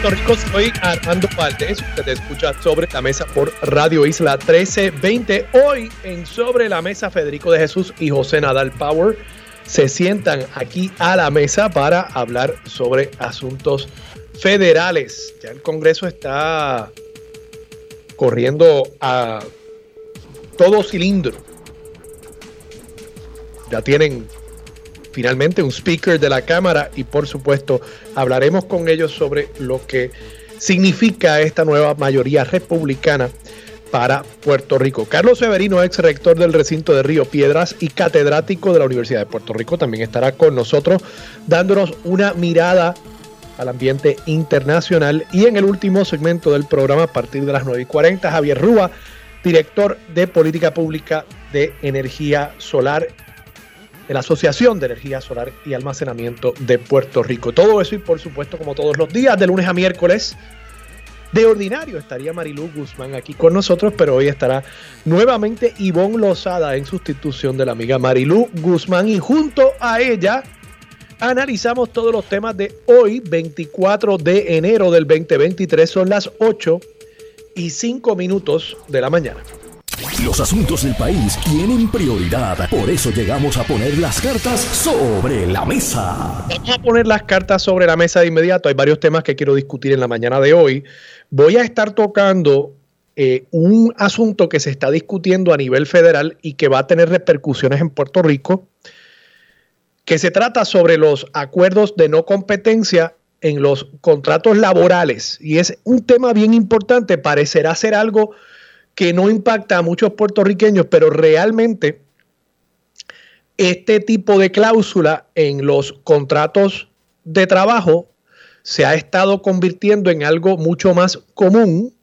Puerto Rico, soy Armando Valdés. Usted escucha Sobre la Mesa por Radio Isla 1320. Hoy en Sobre la Mesa, Federico de Jesús y José Nadal Power se sientan aquí a la mesa para hablar sobre asuntos federales. Ya el Congreso está corriendo a todo cilindro. Ya tienen finalmente un speaker de la Cámara y por supuesto hablaremos con ellos sobre lo que significa esta nueva mayoría republicana para Puerto Rico. Carlos Severino, ex rector del recinto de Río Piedras y catedrático de la Universidad de Puerto Rico, también estará con nosotros dándonos una mirada al ambiente internacional. Y en el último segmento del programa, a partir de las 9 y 40, Javier Rúa, director de Política Pública de Energía Solar de la Asociación de Energía Solar y Almacenamiento de Puerto Rico. Todo eso y por supuesto como todos los días, de lunes a miércoles, de ordinario estaría Marilú Guzmán aquí con nosotros, pero hoy estará nuevamente Ivonne Lozada en sustitución de la amiga Marilú Guzmán y junto a ella analizamos todos los temas de hoy, 24 de enero del 2023, son las 8 y 5 minutos de la mañana. Los asuntos del país tienen prioridad, por eso llegamos a poner las cartas sobre la mesa. Vamos a poner las cartas sobre la mesa de inmediato. Hay varios temas que quiero discutir en la mañana de hoy. Voy a estar tocando eh, un asunto que se está discutiendo a nivel federal y que va a tener repercusiones en Puerto Rico, que se trata sobre los acuerdos de no competencia en los contratos laborales. Y es un tema bien importante, parecerá ser algo que no impacta a muchos puertorriqueños, pero realmente este tipo de cláusula en los contratos de trabajo se ha estado convirtiendo en algo mucho más común.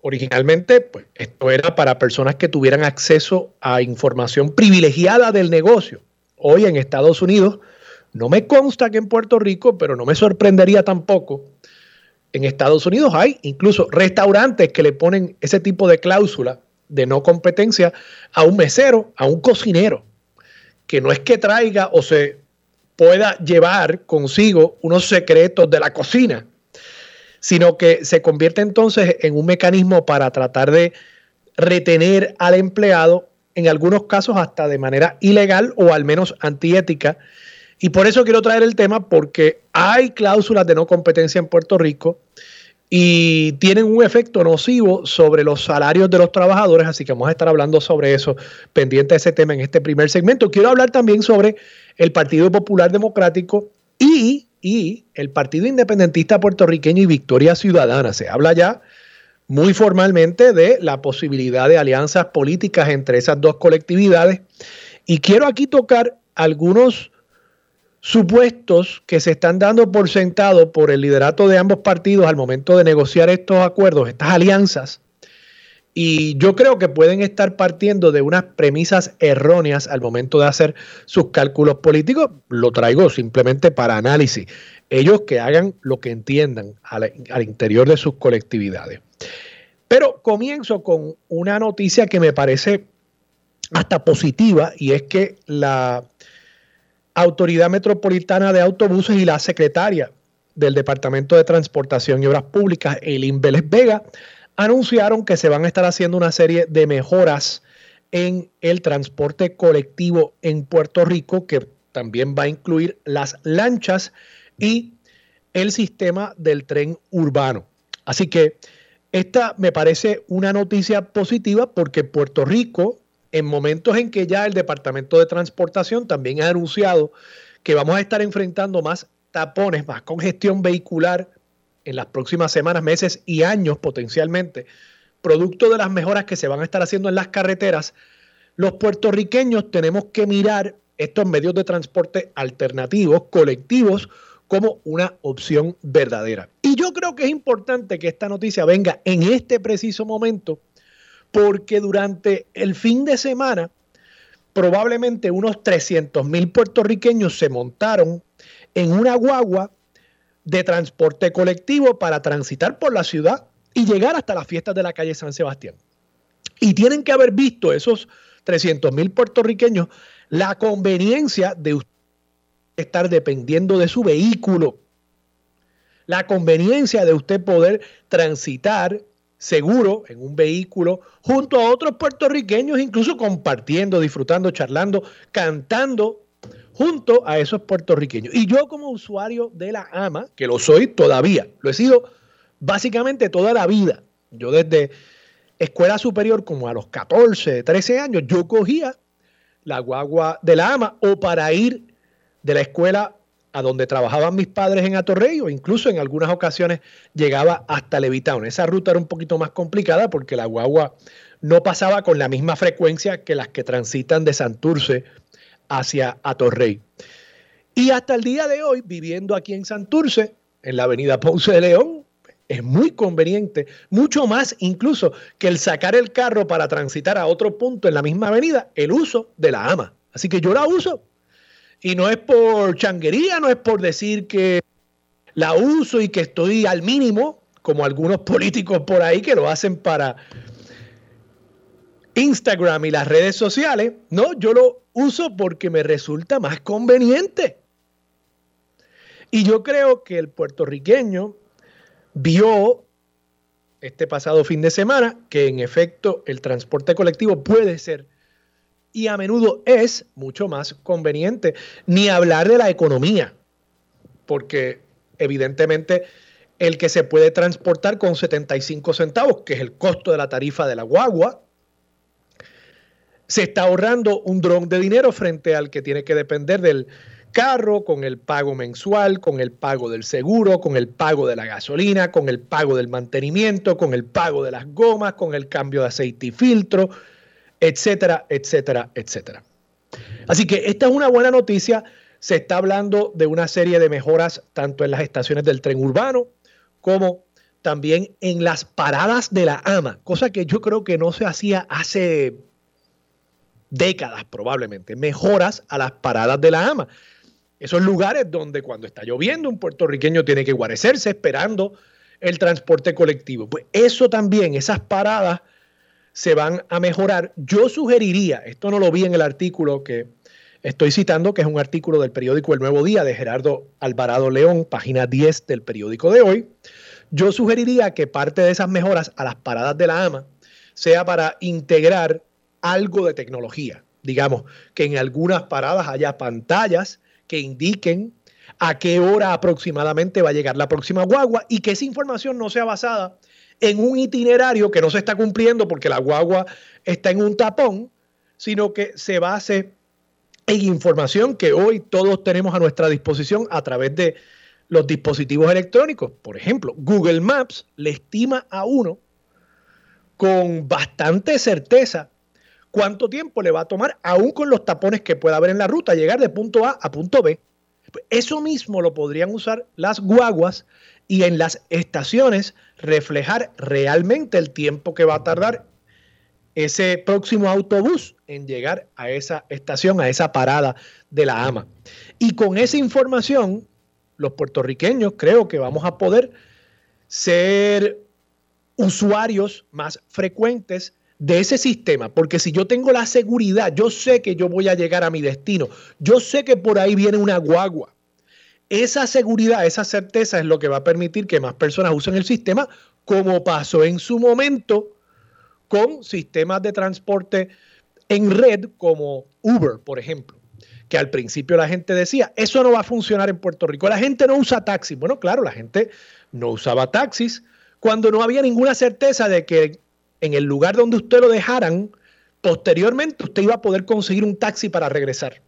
Originalmente, pues, esto era para personas que tuvieran acceso a información privilegiada del negocio. Hoy en Estados Unidos, no me consta que en Puerto Rico, pero no me sorprendería tampoco en Estados Unidos hay incluso restaurantes que le ponen ese tipo de cláusula de no competencia a un mesero, a un cocinero, que no es que traiga o se pueda llevar consigo unos secretos de la cocina, sino que se convierte entonces en un mecanismo para tratar de retener al empleado, en algunos casos hasta de manera ilegal o al menos antiética, y por eso quiero traer el tema, porque hay cláusulas de no competencia en Puerto Rico y tienen un efecto nocivo sobre los salarios de los trabajadores, así que vamos a estar hablando sobre eso, pendiente de ese tema en este primer segmento. Quiero hablar también sobre el Partido Popular Democrático y, y el Partido Independentista Puertorriqueño y Victoria Ciudadana. Se habla ya muy formalmente de la posibilidad de alianzas políticas entre esas dos colectividades. Y quiero aquí tocar algunos supuestos que se están dando por sentado por el liderato de ambos partidos al momento de negociar estos acuerdos, estas alianzas. Y yo creo que pueden estar partiendo de unas premisas erróneas al momento de hacer sus cálculos políticos. Lo traigo simplemente para análisis. Ellos que hagan lo que entiendan al, al interior de sus colectividades. Pero comienzo con una noticia que me parece hasta positiva y es que la Autoridad Metropolitana de Autobuses y la secretaria del Departamento de Transportación y Obras Públicas, Elin Vélez Vega, anunciaron que se van a estar haciendo una serie de mejoras en el transporte colectivo en Puerto Rico, que también va a incluir las lanchas y el sistema del tren urbano. Así que esta me parece una noticia positiva porque Puerto Rico en momentos en que ya el Departamento de Transportación también ha anunciado que vamos a estar enfrentando más tapones, más congestión vehicular en las próximas semanas, meses y años potencialmente, producto de las mejoras que se van a estar haciendo en las carreteras, los puertorriqueños tenemos que mirar estos medios de transporte alternativos, colectivos, como una opción verdadera. Y yo creo que es importante que esta noticia venga en este preciso momento, porque durante el fin de semana, probablemente unos 300 mil puertorriqueños se montaron en una guagua de transporte colectivo para transitar por la ciudad y llegar hasta las fiestas de la calle San Sebastián. Y tienen que haber visto esos 300 mil puertorriqueños la conveniencia de estar dependiendo de su vehículo, la conveniencia de usted poder transitar seguro en un vehículo junto a otros puertorriqueños, incluso compartiendo, disfrutando, charlando, cantando junto a esos puertorriqueños. Y yo como usuario de la AMA, que lo soy todavía, lo he sido básicamente toda la vida. Yo desde escuela superior como a los 14, 13 años, yo cogía la guagua de la AMA o para ir de la escuela a donde trabajaban mis padres en Atorrey o incluso en algunas ocasiones llegaba hasta Levitown. Esa ruta era un poquito más complicada porque la guagua no pasaba con la misma frecuencia que las que transitan de Santurce hacia Atorrey. Y hasta el día de hoy, viviendo aquí en Santurce, en la avenida Ponce de León, es muy conveniente, mucho más incluso que el sacar el carro para transitar a otro punto en la misma avenida, el uso de la AMA. Así que yo la uso. Y no es por changuería, no es por decir que la uso y que estoy al mínimo, como algunos políticos por ahí que lo hacen para Instagram y las redes sociales. No, yo lo uso porque me resulta más conveniente. Y yo creo que el puertorriqueño vio este pasado fin de semana que en efecto el transporte colectivo puede ser y a menudo es mucho más conveniente. Ni hablar de la economía, porque evidentemente el que se puede transportar con 75 centavos, que es el costo de la tarifa de la guagua, se está ahorrando un dron de dinero frente al que tiene que depender del carro, con el pago mensual, con el pago del seguro, con el pago de la gasolina, con el pago del mantenimiento, con el pago de las gomas, con el cambio de aceite y filtro, etcétera, etcétera, etcétera. Así que esta es una buena noticia. Se está hablando de una serie de mejoras tanto en las estaciones del tren urbano como también en las paradas de la AMA, cosa que yo creo que no se hacía hace décadas probablemente. Mejoras a las paradas de la AMA. Esos lugares donde cuando está lloviendo un puertorriqueño tiene que guarecerse esperando el transporte colectivo. Pues eso también, esas paradas se van a mejorar. Yo sugeriría, esto no lo vi en el artículo que estoy citando, que es un artículo del periódico El Nuevo Día de Gerardo Alvarado León, página 10 del periódico de hoy. Yo sugeriría que parte de esas mejoras a las paradas de la AMA sea para integrar algo de tecnología. Digamos, que en algunas paradas haya pantallas que indiquen a qué hora aproximadamente va a llegar la próxima guagua y que esa información no sea basada en un itinerario que no se está cumpliendo porque la guagua está en un tapón, sino que se base en información que hoy todos tenemos a nuestra disposición a través de los dispositivos electrónicos. Por ejemplo, Google Maps le estima a uno con bastante certeza cuánto tiempo le va a tomar, aún con los tapones que pueda haber en la ruta, llegar de punto A a punto B. Eso mismo lo podrían usar las guaguas y en las estaciones reflejar realmente el tiempo que va a tardar ese próximo autobús en llegar a esa estación, a esa parada de la AMA. Y con esa información, los puertorriqueños creo que vamos a poder ser usuarios más frecuentes de ese sistema, porque si yo tengo la seguridad, yo sé que yo voy a llegar a mi destino, yo sé que por ahí viene una guagua. Esa seguridad, esa certeza es lo que va a permitir que más personas usen el sistema, como pasó en su momento con sistemas de transporte en red como Uber, por ejemplo, que al principio la gente decía, eso no va a funcionar en Puerto Rico, la gente no usa taxis. Bueno, claro, la gente no usaba taxis cuando no había ninguna certeza de que en el lugar donde usted lo dejaran, posteriormente usted iba a poder conseguir un taxi para regresar.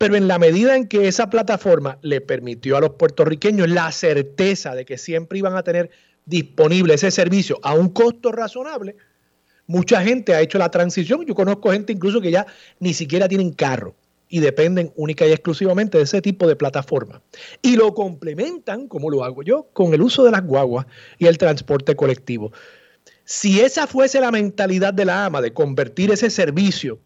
Pero en la medida en que esa plataforma le permitió a los puertorriqueños la certeza de que siempre iban a tener disponible ese servicio a un costo razonable, mucha gente ha hecho la transición. Yo conozco gente incluso que ya ni siquiera tienen carro. y dependen única y exclusivamente de ese tipo de plataforma. Y lo complementan, como lo hago yo, con el uso de las guaguas y el transporte colectivo. Si esa fuese la mentalidad de la AMA, de convertir ese servicio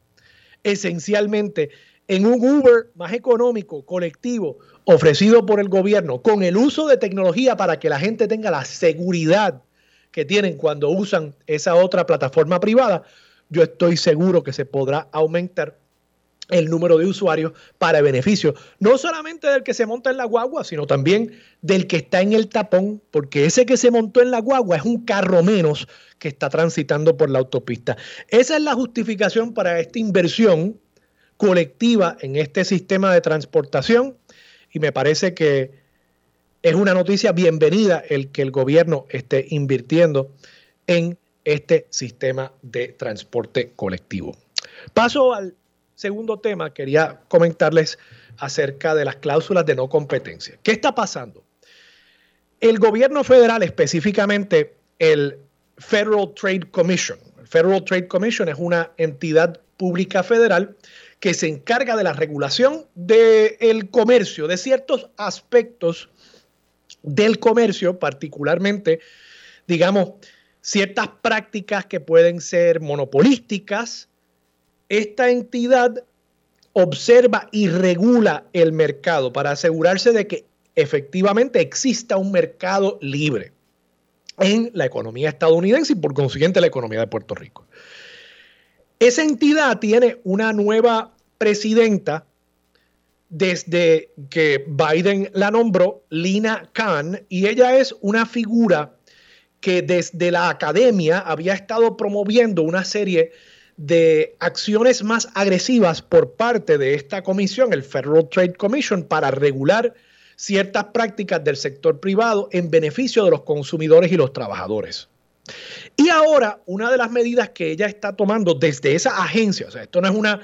esencialmente en un Uber más económico, colectivo, ofrecido por el gobierno, con el uso de tecnología para que la gente tenga la seguridad que tienen cuando usan esa otra plataforma privada, yo estoy seguro que se podrá aumentar el número de usuarios para beneficio, no solamente del que se monta en la guagua, sino también del que está en el tapón, porque ese que se montó en la guagua es un carro menos que está transitando por la autopista. Esa es la justificación para esta inversión colectiva en este sistema de transportación y me parece que es una noticia bienvenida el que el gobierno esté invirtiendo en este sistema de transporte colectivo. Paso al segundo tema, quería comentarles acerca de las cláusulas de no competencia. ¿Qué está pasando? El gobierno federal, específicamente el Federal Trade Commission, el Federal Trade Commission es una entidad pública federal que se encarga de la regulación del comercio, de ciertos aspectos del comercio, particularmente, digamos, ciertas prácticas que pueden ser monopolísticas. Esta entidad observa y regula el mercado para asegurarse de que efectivamente exista un mercado libre en la economía estadounidense y por consiguiente la economía de Puerto Rico. Esa entidad tiene una nueva presidenta desde que Biden la nombró, Lina Khan, y ella es una figura que desde la academia había estado promoviendo una serie de acciones más agresivas por parte de esta comisión, el Federal Trade Commission, para regular ciertas prácticas del sector privado en beneficio de los consumidores y los trabajadores. Y ahora, una de las medidas que ella está tomando desde esa agencia, o sea, esto no es una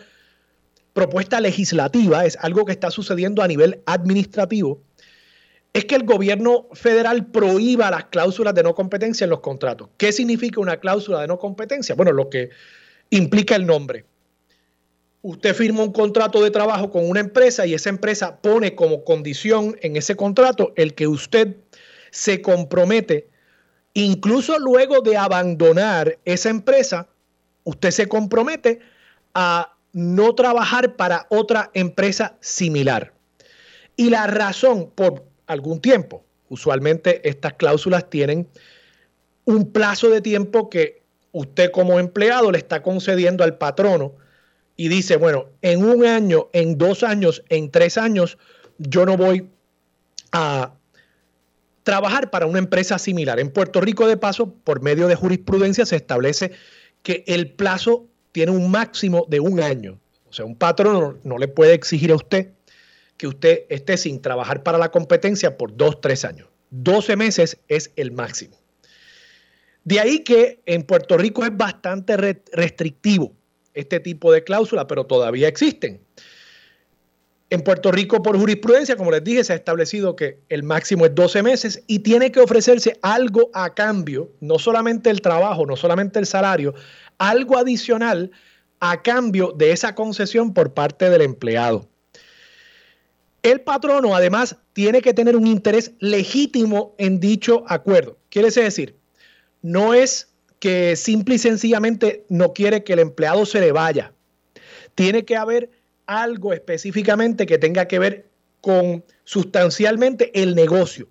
propuesta legislativa, es algo que está sucediendo a nivel administrativo, es que el gobierno federal prohíba las cláusulas de no competencia en los contratos. ¿Qué significa una cláusula de no competencia? Bueno, lo que implica el nombre. Usted firma un contrato de trabajo con una empresa y esa empresa pone como condición en ese contrato el que usted se compromete, incluso luego de abandonar esa empresa, usted se compromete a no trabajar para otra empresa similar. Y la razón por algún tiempo, usualmente estas cláusulas tienen un plazo de tiempo que usted como empleado le está concediendo al patrono y dice, bueno, en un año, en dos años, en tres años, yo no voy a trabajar para una empresa similar. En Puerto Rico, de paso, por medio de jurisprudencia se establece que el plazo tiene un máximo de un año. O sea, un patrón no, le puede exigir a usted que usted esté sin trabajar para la competencia por dos, tres años. 12 meses es el máximo. De ahí que en Puerto Rico es bastante restrictivo este tipo de cláusula, pero todavía existen. En Puerto Rico, por jurisprudencia, como les dije, se ha establecido que el máximo es 12 meses y tiene que ofrecerse algo a cambio, no solamente el trabajo, no solamente el salario, algo adicional a cambio de esa concesión por parte del empleado. El patrono además tiene que tener un interés legítimo en dicho acuerdo. Quiere decir, no es que simple y sencillamente no quiere que el empleado se le vaya. Tiene que haber algo específicamente que tenga que ver con sustancialmente el negocio,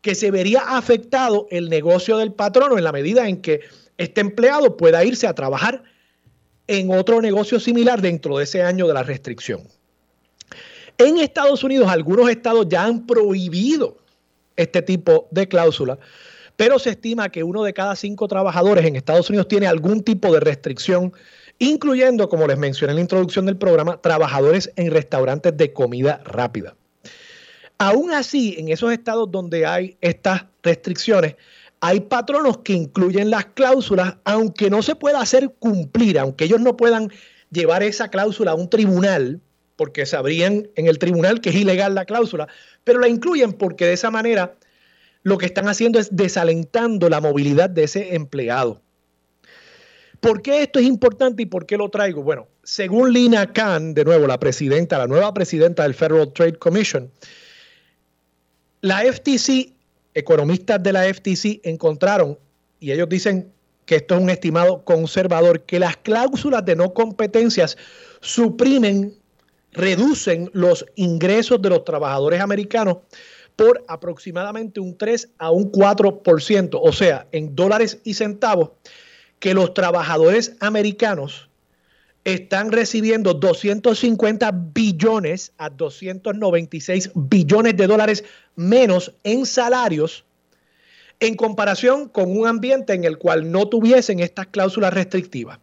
que se vería afectado el negocio del patrono en la medida en que este empleado pueda irse a trabajar en otro negocio similar dentro de ese año de la restricción. En Estados Unidos, algunos estados ya han prohibido este tipo de cláusula, pero se estima que uno de cada cinco trabajadores en Estados Unidos tiene algún tipo de restricción, incluyendo, como les mencioné en la introducción del programa, trabajadores en restaurantes de comida rápida. Aún así, en esos estados donde hay estas restricciones, hay patronos que incluyen las cláusulas, aunque no se pueda hacer cumplir, aunque ellos no puedan llevar esa cláusula a un tribunal, porque sabrían en el tribunal que es ilegal la cláusula, pero la incluyen porque de esa manera lo que están haciendo es desalentando la movilidad de ese empleado. ¿Por qué esto es importante y por qué lo traigo? Bueno, según Lina Khan, de nuevo, la presidenta, la nueva presidenta del Federal Trade Commission, la FTC, economistas de la FTC encontraron, y ellos dicen que esto es un estimado conservador, que las cláusulas de no competencias suprimen, reducen los ingresos de los trabajadores americanos por aproximadamente un 3 a un 4%, o sea, en dólares y centavos que los trabajadores americanos están recibiendo 250 billones a 296 billones de dólares menos en salarios en comparación con un ambiente en el cual no tuviesen estas cláusulas restrictivas.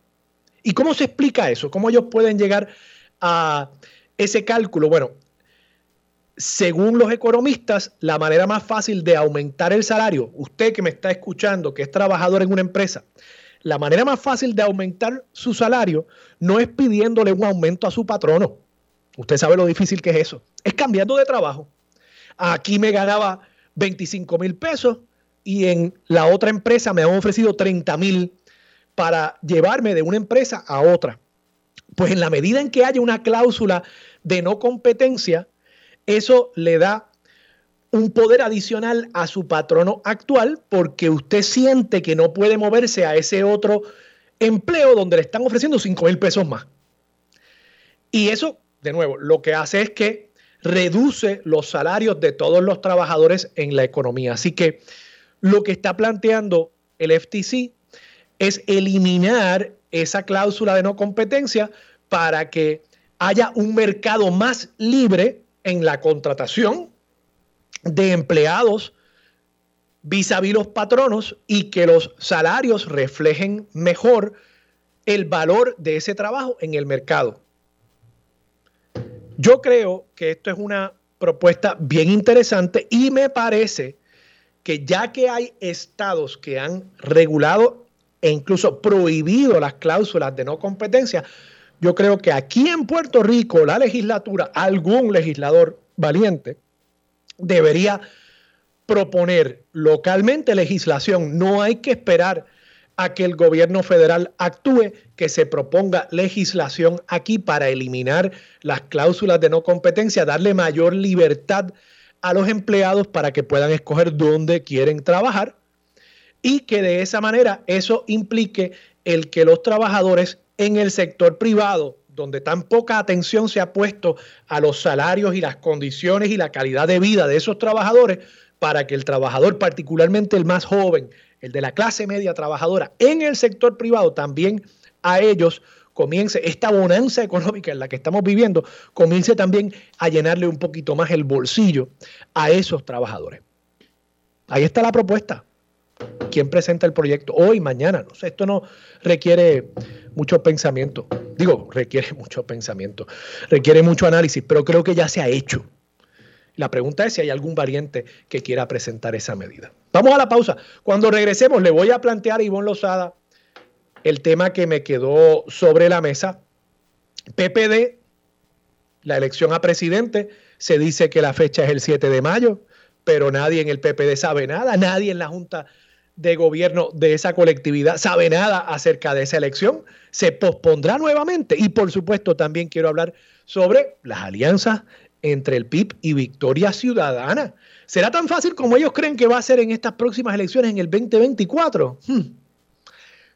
¿Y cómo se explica eso? ¿Cómo ellos pueden llegar a ese cálculo? Bueno, según los economistas, la manera más fácil de aumentar el salario, usted que me está escuchando, que es trabajador en una empresa, la manera más fácil de aumentar su salario no es pidiéndole un aumento a su patrono. Usted sabe lo difícil que es eso. Es cambiando de trabajo. Aquí me ganaba 25 mil pesos y en la otra empresa me han ofrecido 30 mil para llevarme de una empresa a otra. Pues en la medida en que haya una cláusula de no competencia, eso le da un poder adicional a su patrono actual porque usted siente que no puede moverse a ese otro empleo donde le están ofreciendo 5 mil pesos más. Y eso, de nuevo, lo que hace es que reduce los salarios de todos los trabajadores en la economía. Así que lo que está planteando el FTC es eliminar esa cláusula de no competencia para que haya un mercado más libre en la contratación de empleados vis a vis los patronos y que los salarios reflejen mejor el valor de ese trabajo en el mercado. Yo creo que esto es una propuesta bien interesante y me parece que ya que hay estados que han regulado e incluso prohibido las cláusulas de no competencia, yo creo que aquí en Puerto Rico la legislatura, algún legislador valiente, debería proponer localmente legislación. No hay que esperar a que el gobierno federal actúe, que se proponga legislación aquí para eliminar las cláusulas de no competencia, darle mayor libertad a los empleados para que puedan escoger dónde quieren trabajar y que de esa manera eso implique el que los trabajadores en el sector privado donde tan poca atención se ha puesto a los salarios y las condiciones y la calidad de vida de esos trabajadores para que el trabajador, particularmente el más joven, el de la clase media trabajadora, en el sector privado también a ellos comience esta bonanza económica en la que estamos viviendo, comience también a llenarle un poquito más el bolsillo a esos trabajadores. Ahí está la propuesta. ¿Quién presenta el proyecto? Hoy, mañana, no sé, esto no requiere mucho pensamiento. Digo, requiere mucho pensamiento, requiere mucho análisis, pero creo que ya se ha hecho. La pregunta es si hay algún variante que quiera presentar esa medida. Vamos a la pausa. Cuando regresemos, le voy a plantear a Ivonne Lozada el tema que me quedó sobre la mesa. PPD, la elección a presidente, se dice que la fecha es el 7 de mayo, pero nadie en el PPD sabe nada, nadie en la Junta de gobierno de esa colectividad sabe nada acerca de esa elección, se pospondrá nuevamente. Y por supuesto también quiero hablar sobre las alianzas entre el PIB y Victoria Ciudadana. ¿Será tan fácil como ellos creen que va a ser en estas próximas elecciones en el 2024? Hmm.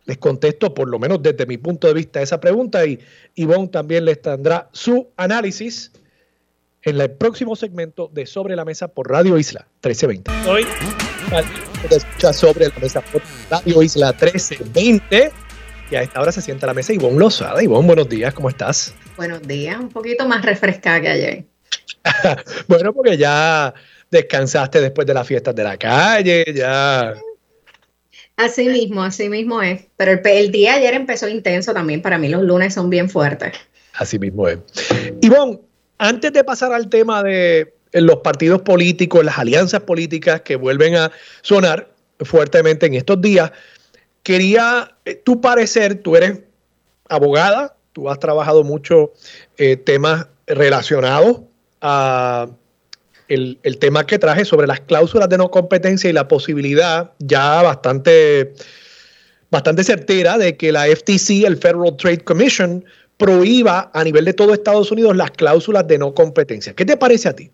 Les contesto, por lo menos desde mi punto de vista, esa pregunta y Ivonne también les tendrá su análisis en el próximo segmento de Sobre la Mesa por Radio Isla 1320. Hoy escucha Sobre la Mesa por Radio Isla 1320. Y a esta hora se sienta a la mesa Ivonne Lozada. Ivonne, buenos días, ¿cómo estás? Buenos días, un poquito más refrescada que ayer. bueno, porque ya descansaste después de las fiestas de la calle, ya. Así mismo, así mismo es. Pero el, el día ayer empezó intenso también. Para mí los lunes son bien fuertes. Así mismo es. Ivonne, antes de pasar al tema de los partidos políticos, las alianzas políticas que vuelven a sonar fuertemente en estos días, quería eh, tu parecer, tú eres abogada, tú has trabajado mucho eh, temas relacionados a el, tema que traje sobre las cláusulas de no competencia y la posibilidad ya bastante bastante certera de que la FTC, el Federal Trade Commission, prohíba a nivel de todo Estados Unidos las cláusulas de no competencia. ¿Qué te parece a ti?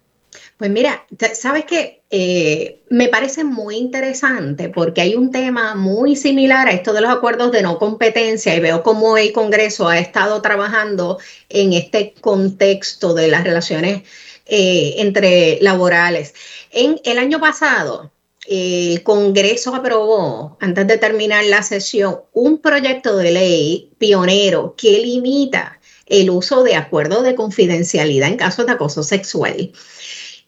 Pues mira, sabes que eh, me parece muy interesante porque hay un tema muy similar a esto de los acuerdos de no competencia y veo cómo el Congreso ha estado trabajando en este contexto de las relaciones eh, entre laborales. En el año pasado, el Congreso aprobó, antes de terminar la sesión, un proyecto de ley pionero que limita el uso de acuerdos de confidencialidad en casos de acoso sexual.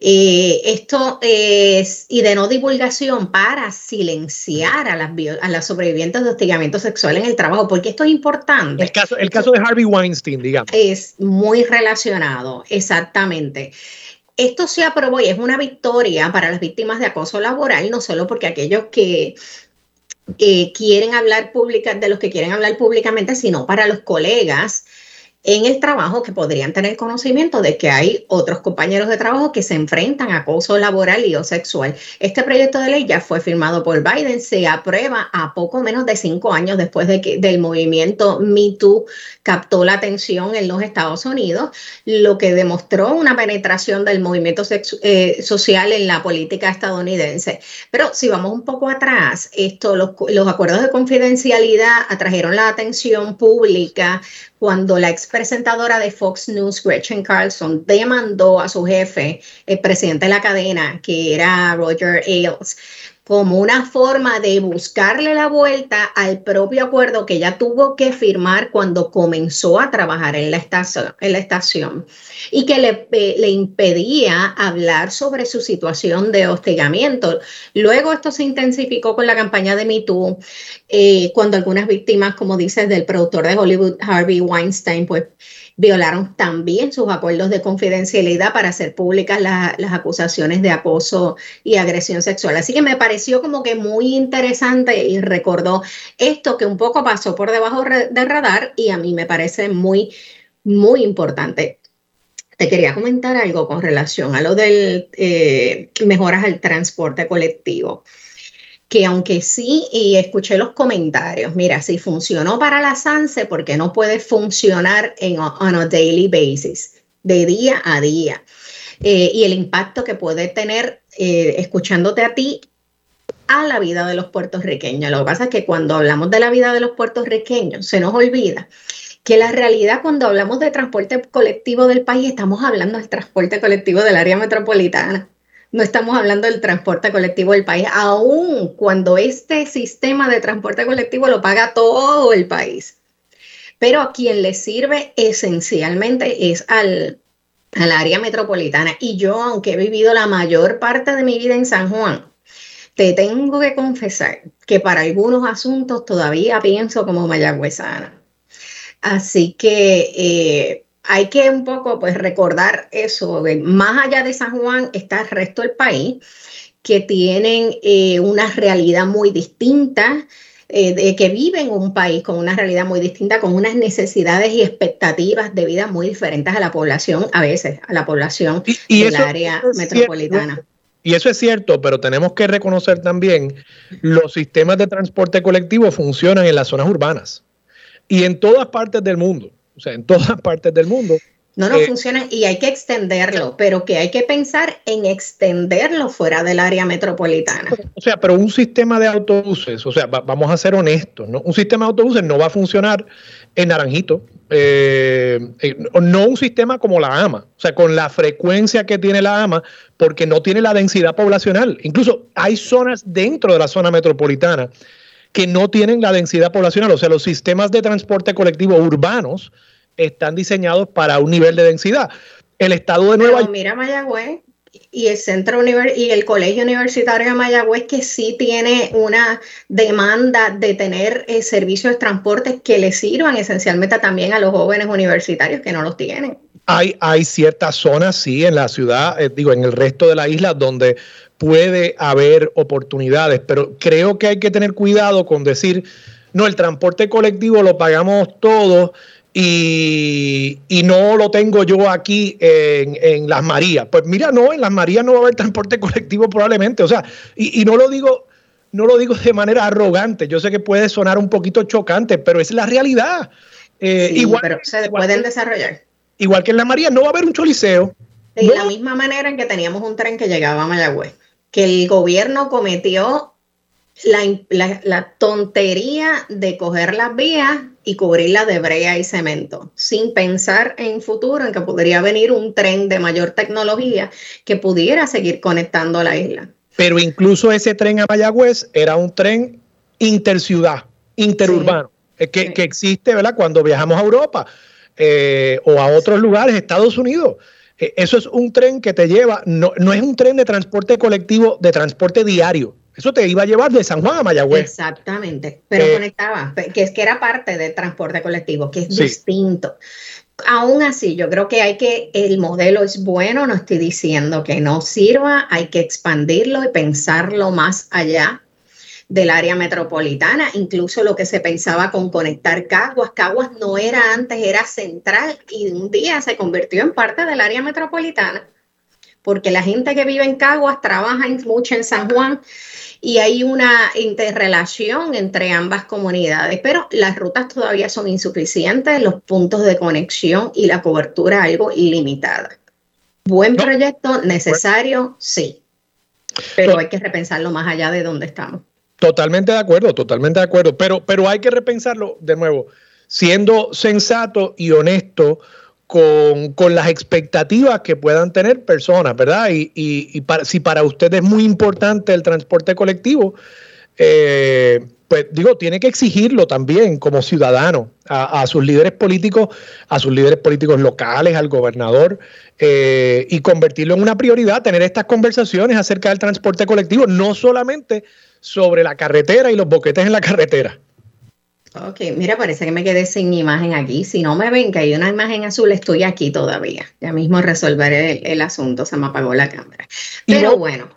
Eh, esto es, y de no divulgación para silenciar a las, a las sobrevivientes de hostigamiento sexual en el trabajo, porque esto es importante. El caso, el caso de Harvey Weinstein, digamos. Es muy relacionado, exactamente. Esto se aprobó y es una victoria para las víctimas de acoso laboral, no solo porque aquellos que quieren hablar pública, de los que quieren hablar públicamente, sino para los colegas en el trabajo que podrían tener conocimiento de que hay otros compañeros de trabajo que se enfrentan a acoso laboral y o sexual. Este proyecto de ley ya fue firmado por Biden, se aprueba a poco menos de cinco años después de que del movimiento Me Too captó la atención en los Estados Unidos, lo que demostró una penetración del movimiento eh, social en la política estadounidense. Pero si vamos un poco atrás, esto, los, los acuerdos de confidencialidad atrajeron la atención pública cuando la ex presentadora de Fox News, Gretchen Carlson, demandó a su jefe, el presidente de la cadena, que era Roger Ailes, como una forma de buscarle la vuelta al propio acuerdo que ella tuvo que firmar cuando comenzó a trabajar en la estación, en la estación y que le, eh, le impedía hablar sobre su situación de hostigamiento. Luego esto se intensificó con la campaña de MeToo, eh, cuando algunas víctimas, como dices, del productor de Hollywood, Harvey Weinstein, pues violaron también sus acuerdos de confidencialidad para hacer públicas las acusaciones de acoso y agresión sexual. Así que me pareció como que muy interesante y recordó esto que un poco pasó por debajo del radar y a mí me parece muy, muy importante. Te quería comentar algo con relación a lo del eh, mejoras al transporte colectivo que aunque sí, y escuché los comentarios, mira, si funcionó para la SANSE, ¿por qué no puede funcionar en on a daily basis, de día a día? Eh, y el impacto que puede tener, eh, escuchándote a ti, a la vida de los puertorriqueños. Lo que pasa es que cuando hablamos de la vida de los puertorriqueños, se nos olvida que la realidad cuando hablamos de transporte colectivo del país, estamos hablando del transporte colectivo del área metropolitana no estamos hablando del transporte colectivo del país, aun cuando este sistema de transporte colectivo lo paga todo el país. Pero a quien le sirve esencialmente es al, al área metropolitana. Y yo, aunque he vivido la mayor parte de mi vida en San Juan, te tengo que confesar que para algunos asuntos todavía pienso como mayagüezana. Así que eh, hay que un poco pues recordar eso, más allá de San Juan está el resto del país que tienen eh, una realidad muy distinta, eh, de que viven un país con una realidad muy distinta, con unas necesidades y expectativas de vida muy diferentes a la población, a veces a la población del área metropolitana. Y eso es cierto, pero tenemos que reconocer también los sistemas de transporte colectivo funcionan en las zonas urbanas y en todas partes del mundo o sea, en todas partes del mundo. No, no eh, funciona y hay que extenderlo, pero que hay que pensar en extenderlo fuera del área metropolitana. O sea, pero un sistema de autobuses, o sea, vamos a ser honestos, ¿no? Un sistema de autobuses no va a funcionar en Naranjito, eh, eh, no un sistema como la AMA, o sea, con la frecuencia que tiene la AMA, porque no tiene la densidad poblacional. Incluso hay zonas dentro de la zona metropolitana que no tienen la densidad poblacional. O sea, los sistemas de transporte colectivo urbanos están diseñados para un nivel de densidad. El estado de Nueva York. Mira Mayagüez y el centro y el colegio universitario de Mayagüez que sí tiene una demanda de tener eh, servicios de transporte que le sirvan esencialmente también a los jóvenes universitarios que no los tienen. Hay, hay ciertas zonas, sí, en la ciudad, eh, digo, en el resto de la isla, donde puede haber oportunidades, pero creo que hay que tener cuidado con decir, no, el transporte colectivo lo pagamos todos y, no lo tengo yo aquí en, Las Marías. Pues mira, no, en Las Marías no va a haber transporte colectivo probablemente, o sea, y, no lo digo no lo digo de manera arrogante, yo sé que puede sonar un poquito chocante, pero es la realidad. Eh, igual, pero se pueden desarrollar. Igual que en la María, no va a haber un choliseo. De la misma manera en que teníamos un tren que llegaba a Mayagüez, que el gobierno cometió la, tontería de coger las vías y cubrirlas de brea y cemento, sin pensar en futuro en que podría venir un tren de mayor tecnología que pudiera seguir conectando la isla. Pero incluso ese tren a Mayagüez era un tren interciudad, interurbano, eh, que, que, existe ¿verdad? cuando viajamos a Europa eh, o a otros lugares, Estados Unidos. Eh, eso es un tren que te lleva, no, no es un tren de transporte colectivo, de transporte diario eso te iba a llevar de San Juan a Mayagüez. Exactamente, pero eh, conectaba, que es que era parte del transporte colectivo, que es distinto. Aún así, yo creo que hay que, el modelo es bueno, no estoy diciendo que no sirva, hay que expandirlo y pensarlo más allá del área metropolitana, incluso lo que se pensaba con conectar Caguas. Caguas no era antes, era central y un día se convirtió en parte del área metropolitana, porque la gente que vive en Caguas trabaja mucho en San Juan y hay una interrelación entre ambas comunidades, pero las rutas todavía son insuficientes, los puntos de conexión y la cobertura algo ilimitada. Buen proyecto, necesario, sí, pero hay que repensarlo más allá de donde estamos. Totalmente de acuerdo, totalmente de acuerdo, pero, pero hay que repensarlo de nuevo, siendo sensato y honesto con, las expectativas que puedan tener personas, ¿verdad? Y, si para usted es muy importante el transporte colectivo, eh, pues digo, tiene que exigirlo también como ciudadano a, sus líderes políticos, a sus líderes políticos locales, al gobernador, eh, y convertirlo en una prioridad, tener estas conversaciones acerca del transporte colectivo, no solamente sobre la carretera y los boquetes en la carretera. Ok, mira, parece que me quedé sin imagen aquí. Si no me ven que hay una imagen azul, estoy aquí todavía. Ya mismo resolveré el, asunto, se me apagó la cámara. Pero bueno.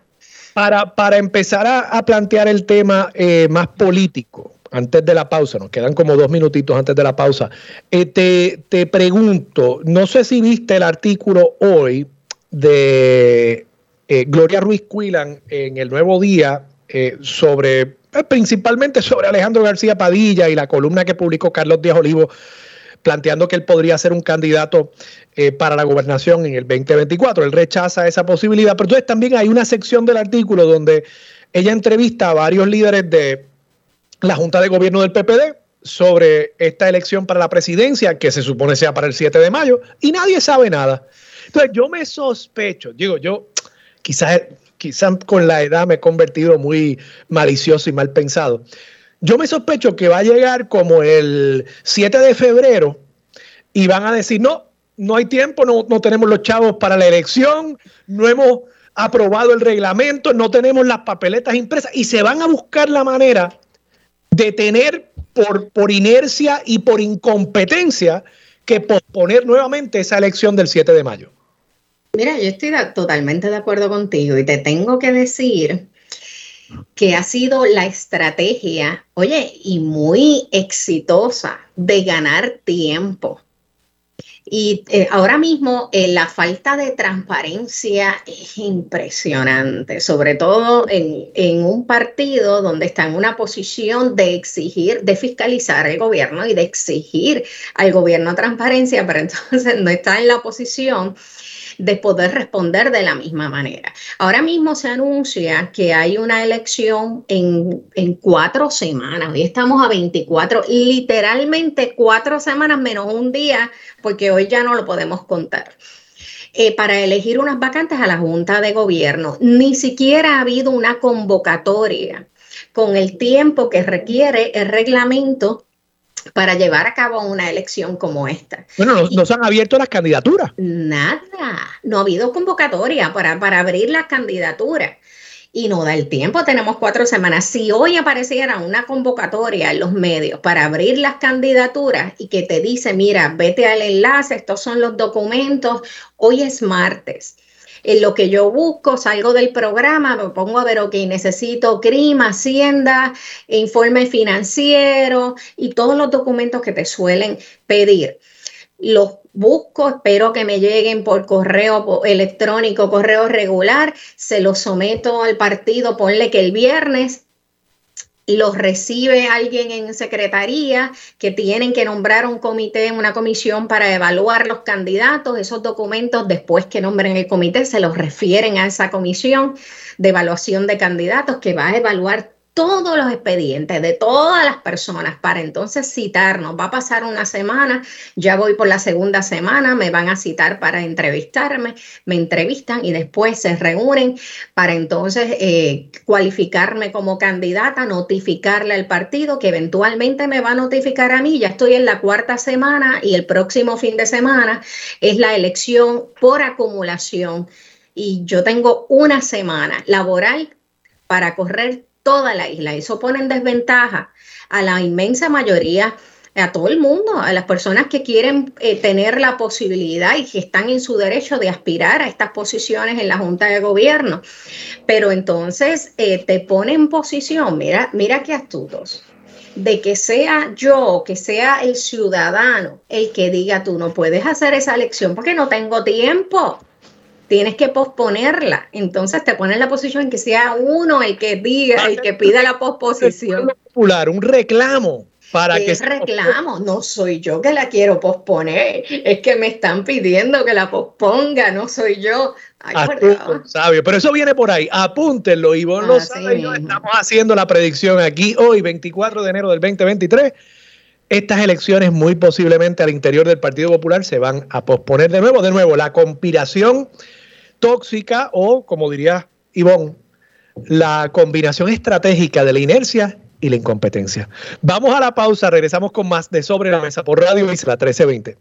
Para, para empezar a, plantear el tema eh, más político, antes de la pausa, nos quedan como dos minutitos antes de la pausa, eh, te, te pregunto, no sé si viste el artículo hoy de eh, Gloria Ruiz Cuilan en el Nuevo Día sobre eh, principalmente sobre Alejandro García Padilla y la columna que publicó Carlos Díaz Olivo planteando que él podría ser un candidato eh, para la gobernación en el 2024. Él rechaza esa posibilidad, pero entonces también hay una sección del artículo donde ella entrevista a varios líderes de la Junta de Gobierno del PPD sobre esta elección para la presidencia, que se supone sea para el 7 de mayo, y nadie sabe nada. Entonces yo me sospecho, digo, yo quizás quizás con la edad me he convertido muy malicioso y mal pensado. Yo me sospecho que va a llegar como el 7 de febrero y van a decir, no, no hay tiempo, no, no tenemos los chavos para la elección, no hemos aprobado el reglamento, no tenemos las papeletas impresas y se van a buscar la manera de tener por, por inercia y por incompetencia que posponer nuevamente esa elección del 7 de mayo. Mira, yo estoy totalmente de acuerdo contigo y te tengo que decir que ha sido la estrategia, oye, y muy exitosa de ganar tiempo. Y eh, ahora mismo eh, la falta de transparencia es impresionante, sobre todo en, en, un partido donde está en una posición de exigir, de fiscalizar el gobierno y de exigir al gobierno transparencia, pero entonces no está en la posición de poder responder de la misma manera. Ahora mismo se anuncia que hay una elección en, cuatro semanas. Hoy estamos a 24, literalmente cuatro semanas menos un día, porque hoy ya no lo podemos contar. Eh, para elegir unas vacantes a la Junta de Gobierno. Ni siquiera ha habido una convocatoria con el tiempo que requiere el reglamento para llevar a cabo una elección como esta. Bueno, no, se han abierto las candidaturas. Nada, no ha habido convocatoria para, para abrir las candidaturas. Y no da el tiempo, tenemos cuatro semanas. Si hoy apareciera una convocatoria en los medios para abrir las candidaturas y que te dice, mira, vete al enlace, estos son los documentos, hoy es martes en lo que yo busco, salgo del programa, me pongo a ver, ok, necesito CRIM, Hacienda, informe financiero y todos los documentos que te suelen pedir. Los busco, espero que me lleguen por correo electrónico, correo regular, se los someto al partido, ponle que el viernes los recibe alguien en secretaría, que tienen que nombrar un comité, una comisión para evaluar los candidatos. Esos documentos, después que nombren el comité, se los refieren a esa comisión de evaluación de candidatos que va a evaluar todos los expedientes de todas las personas para entonces citarnos. Va a pasar una semana, ya voy por la segunda semana, me van a citar para entrevistarme, me entrevistan y después se reúnen para entonces eh, cualificarme como candidata, notificarle al partido que eventualmente me va a notificar a mí. Ya estoy en la cuarta semana y el próximo fin de semana es la elección por acumulación. Y yo tengo una semana laboral para correr toda la isla. Eso pone en desventaja a la inmensa mayoría, a todo el mundo, a las personas que quieren eh, tener la posibilidad y que están en su derecho de aspirar a estas posiciones en la Junta de Gobierno. Pero entonces eh, te pone en posición, mira, mira qué astutos de que sea yo, que sea el ciudadano el que diga tú no puedes hacer esa elección porque no tengo tiempo tienes que posponerla. Entonces te pones en la posición en que sea uno el que diga, el que pida la posposición. Popular, un reclamo. Para que es reclamo, no soy yo que la quiero posponer, es que me están pidiendo que la posponga, no soy yo. Ay, sabio, pero eso viene por ahí. Apúntenlo, Ivonne lo sabe. Estamos haciendo la predicción aquí hoy, 24 de enero del 2023. Estas elecciones muy posiblemente al interior del Partido Popular se van a posponer de nuevo. De nuevo, la conspiración tóxica o, como diría Ivonne, la combinación estratégica de la inercia y la incompetencia. Vamos a la pausa, regresamos con más de Sobre la Mesa por Radio Isla 1320.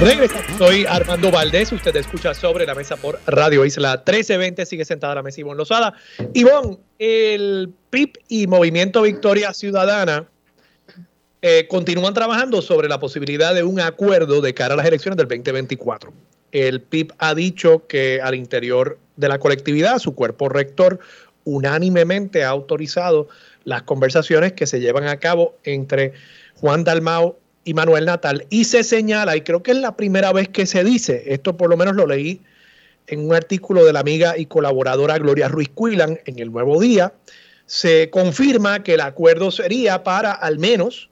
Regresamos, soy Armando Valdés, usted escucha Sobre la Mesa por Radio Isla 1320, sigue sentada la mesa Ivonne Lozada. Ivonne, el PIB y Movimiento Victoria Ciudadana eh, continúan trabajando sobre la posibilidad de un acuerdo de cara a las elecciones del 2024 el PIB ha dicho que al interior de la colectividad, su cuerpo rector unánimemente ha autorizado las conversaciones que se llevan a cabo entre Juan Dalmao y Manuel Natal. Y se señala, y creo que es la primera vez que se dice, esto por lo menos lo leí en un artículo de la amiga y colaboradora Gloria Ruiz Cuilan en el Nuevo Día, se confirma que el acuerdo sería para al menos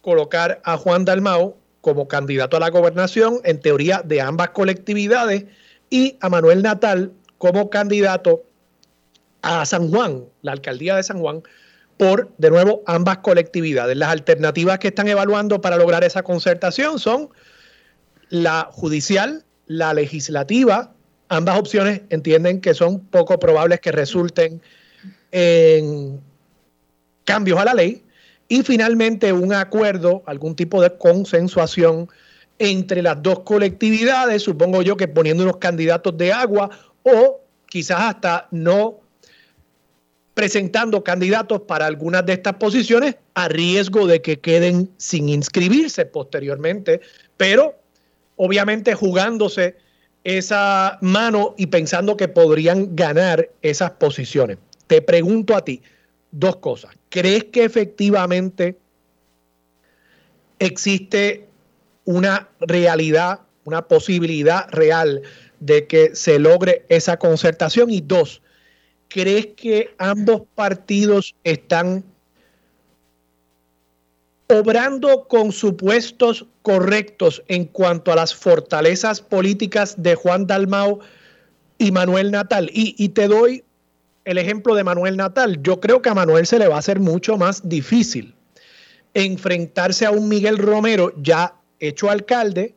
colocar a Juan Dalmao como candidato a la gobernación, en teoría, de ambas colectividades, y a Manuel Natal como candidato a San Juan, la alcaldía de San Juan, por, de nuevo, ambas colectividades. Las alternativas que están evaluando para lograr esa concertación son la judicial, la legislativa. Ambas opciones entienden que son poco probables que resulten en cambios a la ley y finalmente un acuerdo, algún tipo de consensuación entre las dos colectividades, supongo yo que poniendo unos candidatos de agua o quizás hasta no presentando candidatos para algunas de estas posiciones a riesgo de que queden sin inscribirse posteriormente, pero obviamente jugándose esa mano y pensando que podrían ganar esas posiciones. Te pregunto a ti, dos cosas. ¿Crees que efectivamente existe una realidad, una posibilidad real de que se logre esa concertación? Y dos, ¿crees que ambos partidos están obrando con supuestos correctos en cuanto a las fortalezas políticas de Juan Dalmao y Manuel Natal? Y, y te doy el ejemplo de Manuel Natal. Yo creo que a Manuel se le va a hacer mucho más difícil enfrentarse a un Miguel Romero ya hecho alcalde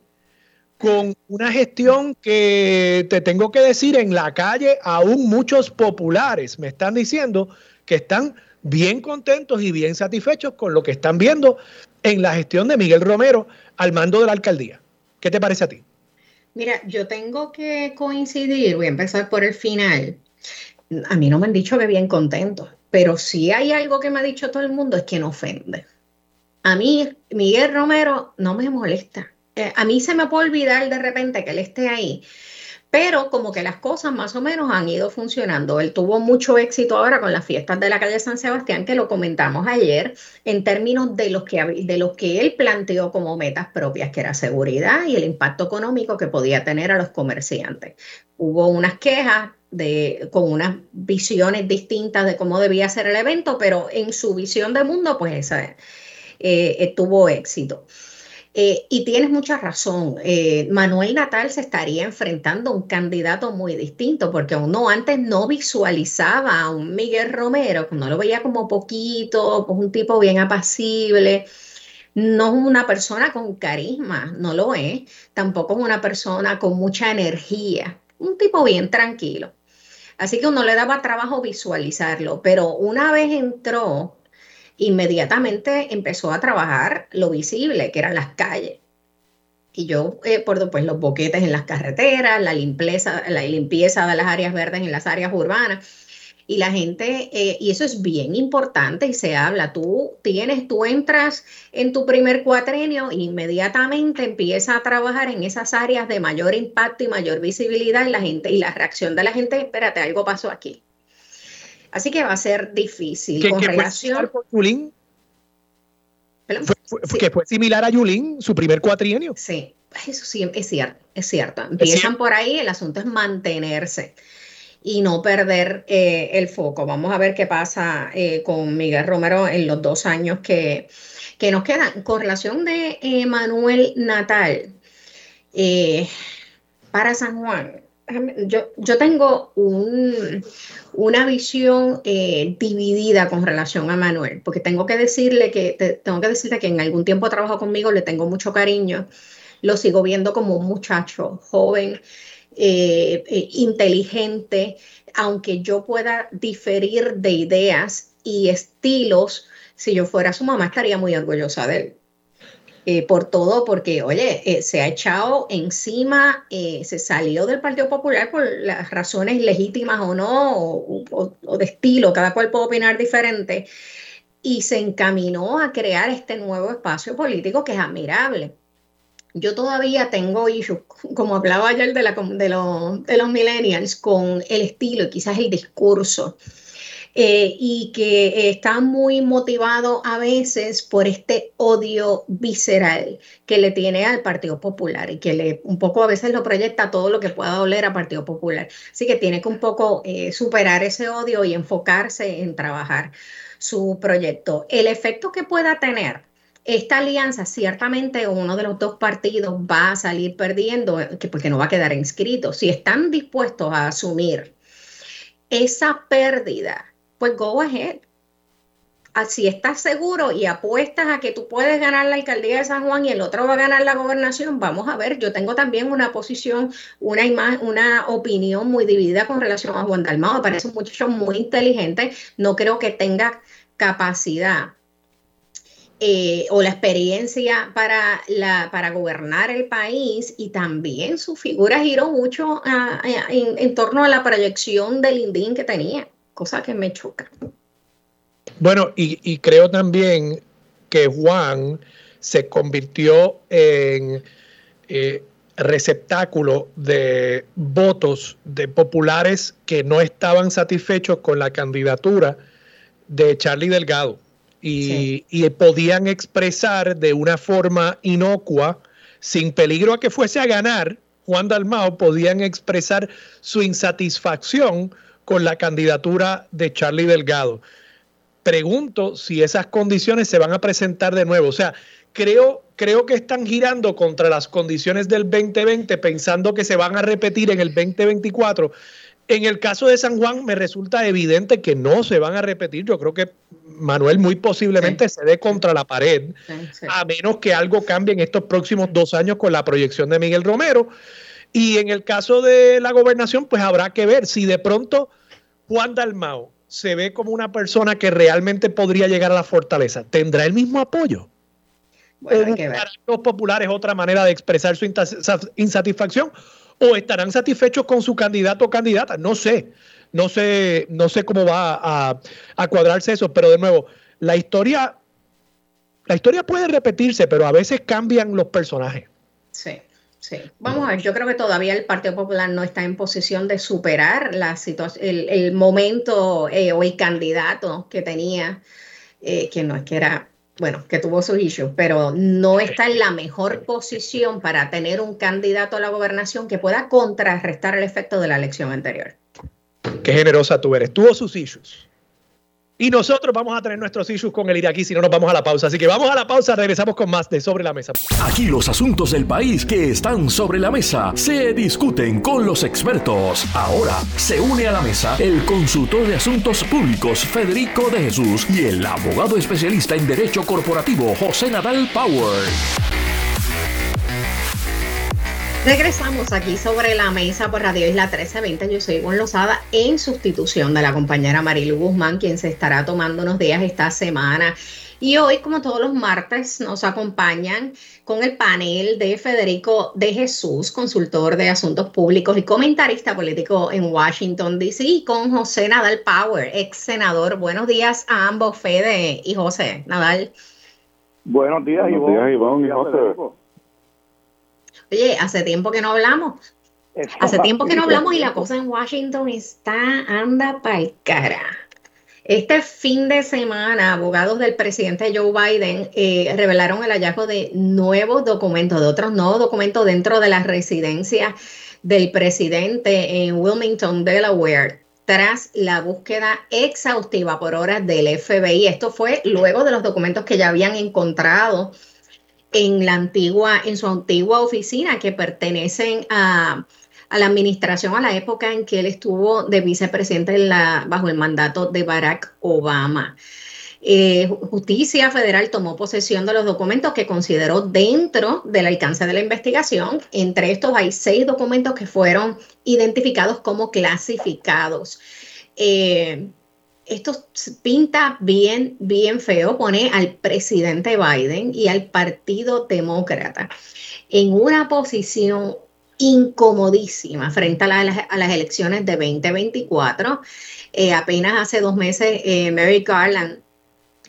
con una gestión que te tengo que decir en la calle aún muchos populares me están diciendo que están bien contentos y bien satisfechos con lo que están viendo en la gestión de Miguel Romero al mando de la alcaldía. ¿Qué te parece a ti? Mira, yo tengo que coincidir, voy a empezar por el final a mí no me han dicho que bien contentos, pero si hay algo que me ha dicho todo el mundo es que no ofende. A mí, Miguel Romero no me molesta. Eh, a mí se me puede olvidar de repente que él esté ahí, pero como que las cosas más o menos han ido funcionando. Él tuvo mucho éxito ahora con las fiestas de la calle San Sebastián, que lo comentamos ayer, en términos de los que, de los que él planteó como metas propias, que era seguridad y el impacto económico que podía tener a los comerciantes. Hubo unas quejas de, con unas visiones distintas de cómo debía ser el evento, pero en su visión de mundo, pues esa, eh, tuvo éxito. Eh, y tienes mucha razón. Eh, Manuel Natal se estaría enfrentando a un candidato muy distinto, porque uno antes no visualizaba a un Miguel Romero, no lo veía como poquito, pues un tipo bien apacible. No es una persona con carisma, no lo es. Tampoco es una persona con mucha energía. Un tipo bien tranquilo. Así que uno le daba trabajo visualizarlo, pero una vez entró inmediatamente empezó a trabajar lo visible, que eran las calles. Y yo, eh, por pues, los boquetes en las carreteras, la limpieza, la limpieza de las áreas verdes en las áreas urbanas. Y la gente, eh, y eso es bien importante y se habla, tú tienes, tú entras en tu primer cuatrenio e inmediatamente empieza a trabajar en esas áreas de mayor impacto y mayor visibilidad y la gente, y la reacción de la gente, espérate, algo pasó aquí. Así que va a ser difícil. con relación. Yulín? Que fue similar a Yulín, su primer cuatrienio. Sí, eso sí, es cierto, es cierto. Empiezan por ahí, el asunto es mantenerse y no perder eh, el foco. Vamos a ver qué pasa eh, con Miguel Romero en los dos años que, que nos quedan. Con relación de Manuel Natal, eh, para San Juan, yo, yo tengo una visión eh, dividida con relación a Manuel, porque tengo que decirle que tengo que decirle que en algún tiempo trabajó conmigo, le tengo mucho cariño, lo sigo viendo como un muchacho joven, eh, eh, inteligente, aunque yo pueda diferir de ideas y estilos, si yo fuera su mamá estaría muy orgullosa de él. Eh, por todo, porque, oye, eh, se ha echado encima, eh, se salió del Partido Popular por las razones legítimas o no, o, de estilo, cada cual puede opinar diferente, y se encaminó a crear este nuevo espacio político que es admirable. Yo todavía tengo issues, como hablaba ayer de, la, de, de los millennials, con el estilo y quizás el discurso. Eh, y que está muy motivado a veces por este odio visceral que le tiene al Partido Popular y que le un poco a veces lo proyecta todo lo que pueda doler al Partido Popular. Así que tiene que un poco eh, superar ese odio y enfocarse en trabajar su proyecto. El efecto que pueda tener esta alianza, ciertamente uno de los dos partidos va a salir perdiendo, porque no va a quedar inscrito. Si están dispuestos a asumir esa pérdida pues go ahead. Si estás seguro y apuestas a que tú puedes ganar la alcaldía de San Juan y el otro va a ganar la gobernación, vamos a ver. Yo tengo también una posición, una una opinión muy dividida con relación a Juan Dalmao. Me parece un muchacho muy inteligente. No creo que tenga capacidad eh, o la experiencia para, la, para gobernar el país y también su figura giró mucho ah, en, en, torno a la proyección del INDIN que tenía cosa que me choca. Bueno, y, creo también que Juan se convirtió en eh, receptáculo de votos de populares que no estaban satisfechos con la candidatura de Charlie Delgado y, y, podían expresar de una forma inocua, sin peligro a que fuese a ganar, Juan Dalmao podían expresar su insatisfacción con la candidatura de Charlie Delgado. Pregunto si esas condiciones se van a presentar de nuevo. O sea, creo, creo que están girando contra las condiciones del 2020 pensando que se van a repetir en el 2024. En el caso de San Juan me resulta evidente que no se van a repetir. Yo creo que Manuel muy posiblemente se dé contra la pared, a menos que algo cambie en estos próximos dos años con la proyección de Miguel Romero. Y en el caso de la gobernación, pues habrá que ver si de pronto Juan Dalmao se ve como una persona que realmente podría llegar a la fortaleza. ¿Tendrá el mismo apoyo? Bueno, ¿Para los populares otra manera de expresar su insatisfacción? ¿O estarán satisfechos con su candidato o candidata? No sé. No sé, no sé cómo va a, a cuadrarse eso, pero de nuevo, la historia, la historia puede repetirse, pero a veces cambian los personajes. Sí. Sí, vamos a ver, yo creo que todavía el Partido Popular no está en posición de superar la situación, el, momento eh, o el candidato que tenía, eh, que no es que era, bueno, que tuvo sus issues, pero no está en la mejor posición para tener un candidato a la gobernación que pueda contrarrestar el efecto de la elección anterior. Qué generosa tú eres. Tuvo sus issues. Y nosotros vamos a tener nuestros issues con el iraquí si no nos vamos a la pausa. Así que vamos a la pausa, regresamos con más de Sobre la Mesa. Aquí los asuntos del país que están sobre la mesa se discuten con los expertos. Ahora se une a la mesa el consultor de asuntos públicos Federico de Jesús y el abogado especialista en derecho corporativo José Nadal Power. Regresamos aquí sobre la mesa por Radio Isla 1320. Yo soy Ivonne Lozada en sustitución de la compañera Marilu Guzmán, quien se estará tomando unos días esta semana. Y hoy, como todos los martes, nos acompañan con el panel de Federico de Jesús, consultor de asuntos públicos y comentarista político en Washington, D.C., y con José Nadal Power, ex senador. Buenos días a ambos, Fede y José. Nadal. Buenos días, Buenos días, Ivonne y José. Oye, hace tiempo que no hablamos. Hace tiempo que no hablamos y la cosa en Washington está, anda el cara. Este fin de semana, abogados del presidente Joe Biden eh, revelaron el hallazgo de nuevos documentos, de otros nuevos documentos dentro de la residencia del presidente en Wilmington, Delaware, tras la búsqueda exhaustiva por horas del FBI. Esto fue luego de los documentos que ya habían encontrado en la antigua, en su antigua oficina que pertenecen a, la administración a la época en que él estuvo de vicepresidente bajo el mandato de Barack Obama. Eh, Justicia Federal tomó posesión de los documentos que consideró dentro del alcance de la investigación. Entre estos hay seis documentos que fueron identificados como clasificados. Eh, esto pinta bien, bien feo, pone al presidente Biden y al Partido Demócrata en una posición incomodísima frente a, las elecciones de 2024. Eh, apenas hace dos meses, eh, Mary Garland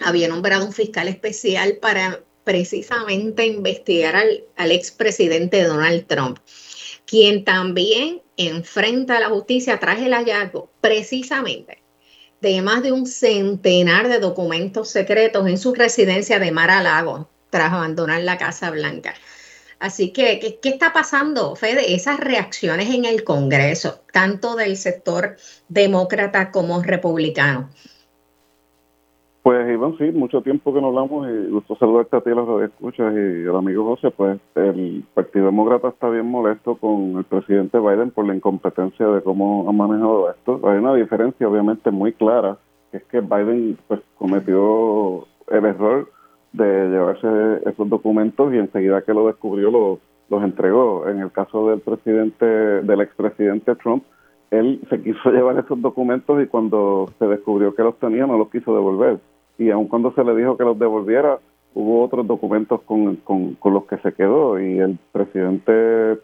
había nombrado un fiscal especial para precisamente investigar al, expresidente Donald Trump, quien también enfrenta a la justicia tras el hallazgo precisamente de más de un centenar de documentos secretos en su residencia de Mar a Lago tras abandonar la Casa Blanca. Así que, ¿qué, ¿qué, está pasando, Fede? Esas reacciones en el Congreso, tanto del sector demócrata como republicano. Pues Iván, sí, mucho tiempo que no hablamos y gusto saludarte a ti, a los escuchas y al amigo José, pues el Partido Demócrata está bien molesto con el presidente Biden por la incompetencia de cómo ha manejado esto. Hay una diferencia obviamente muy clara, que es que Biden pues cometió el error de llevarse esos documentos y enseguida que lo descubrió los, los entregó. En el caso del presidente, del expresidente Trump, él se quiso llevar esos documentos y cuando se descubrió que los tenía no los quiso devolver y aun cuando se le dijo que los devolviera, hubo otros documentos con, con, los que se quedó y el presidente,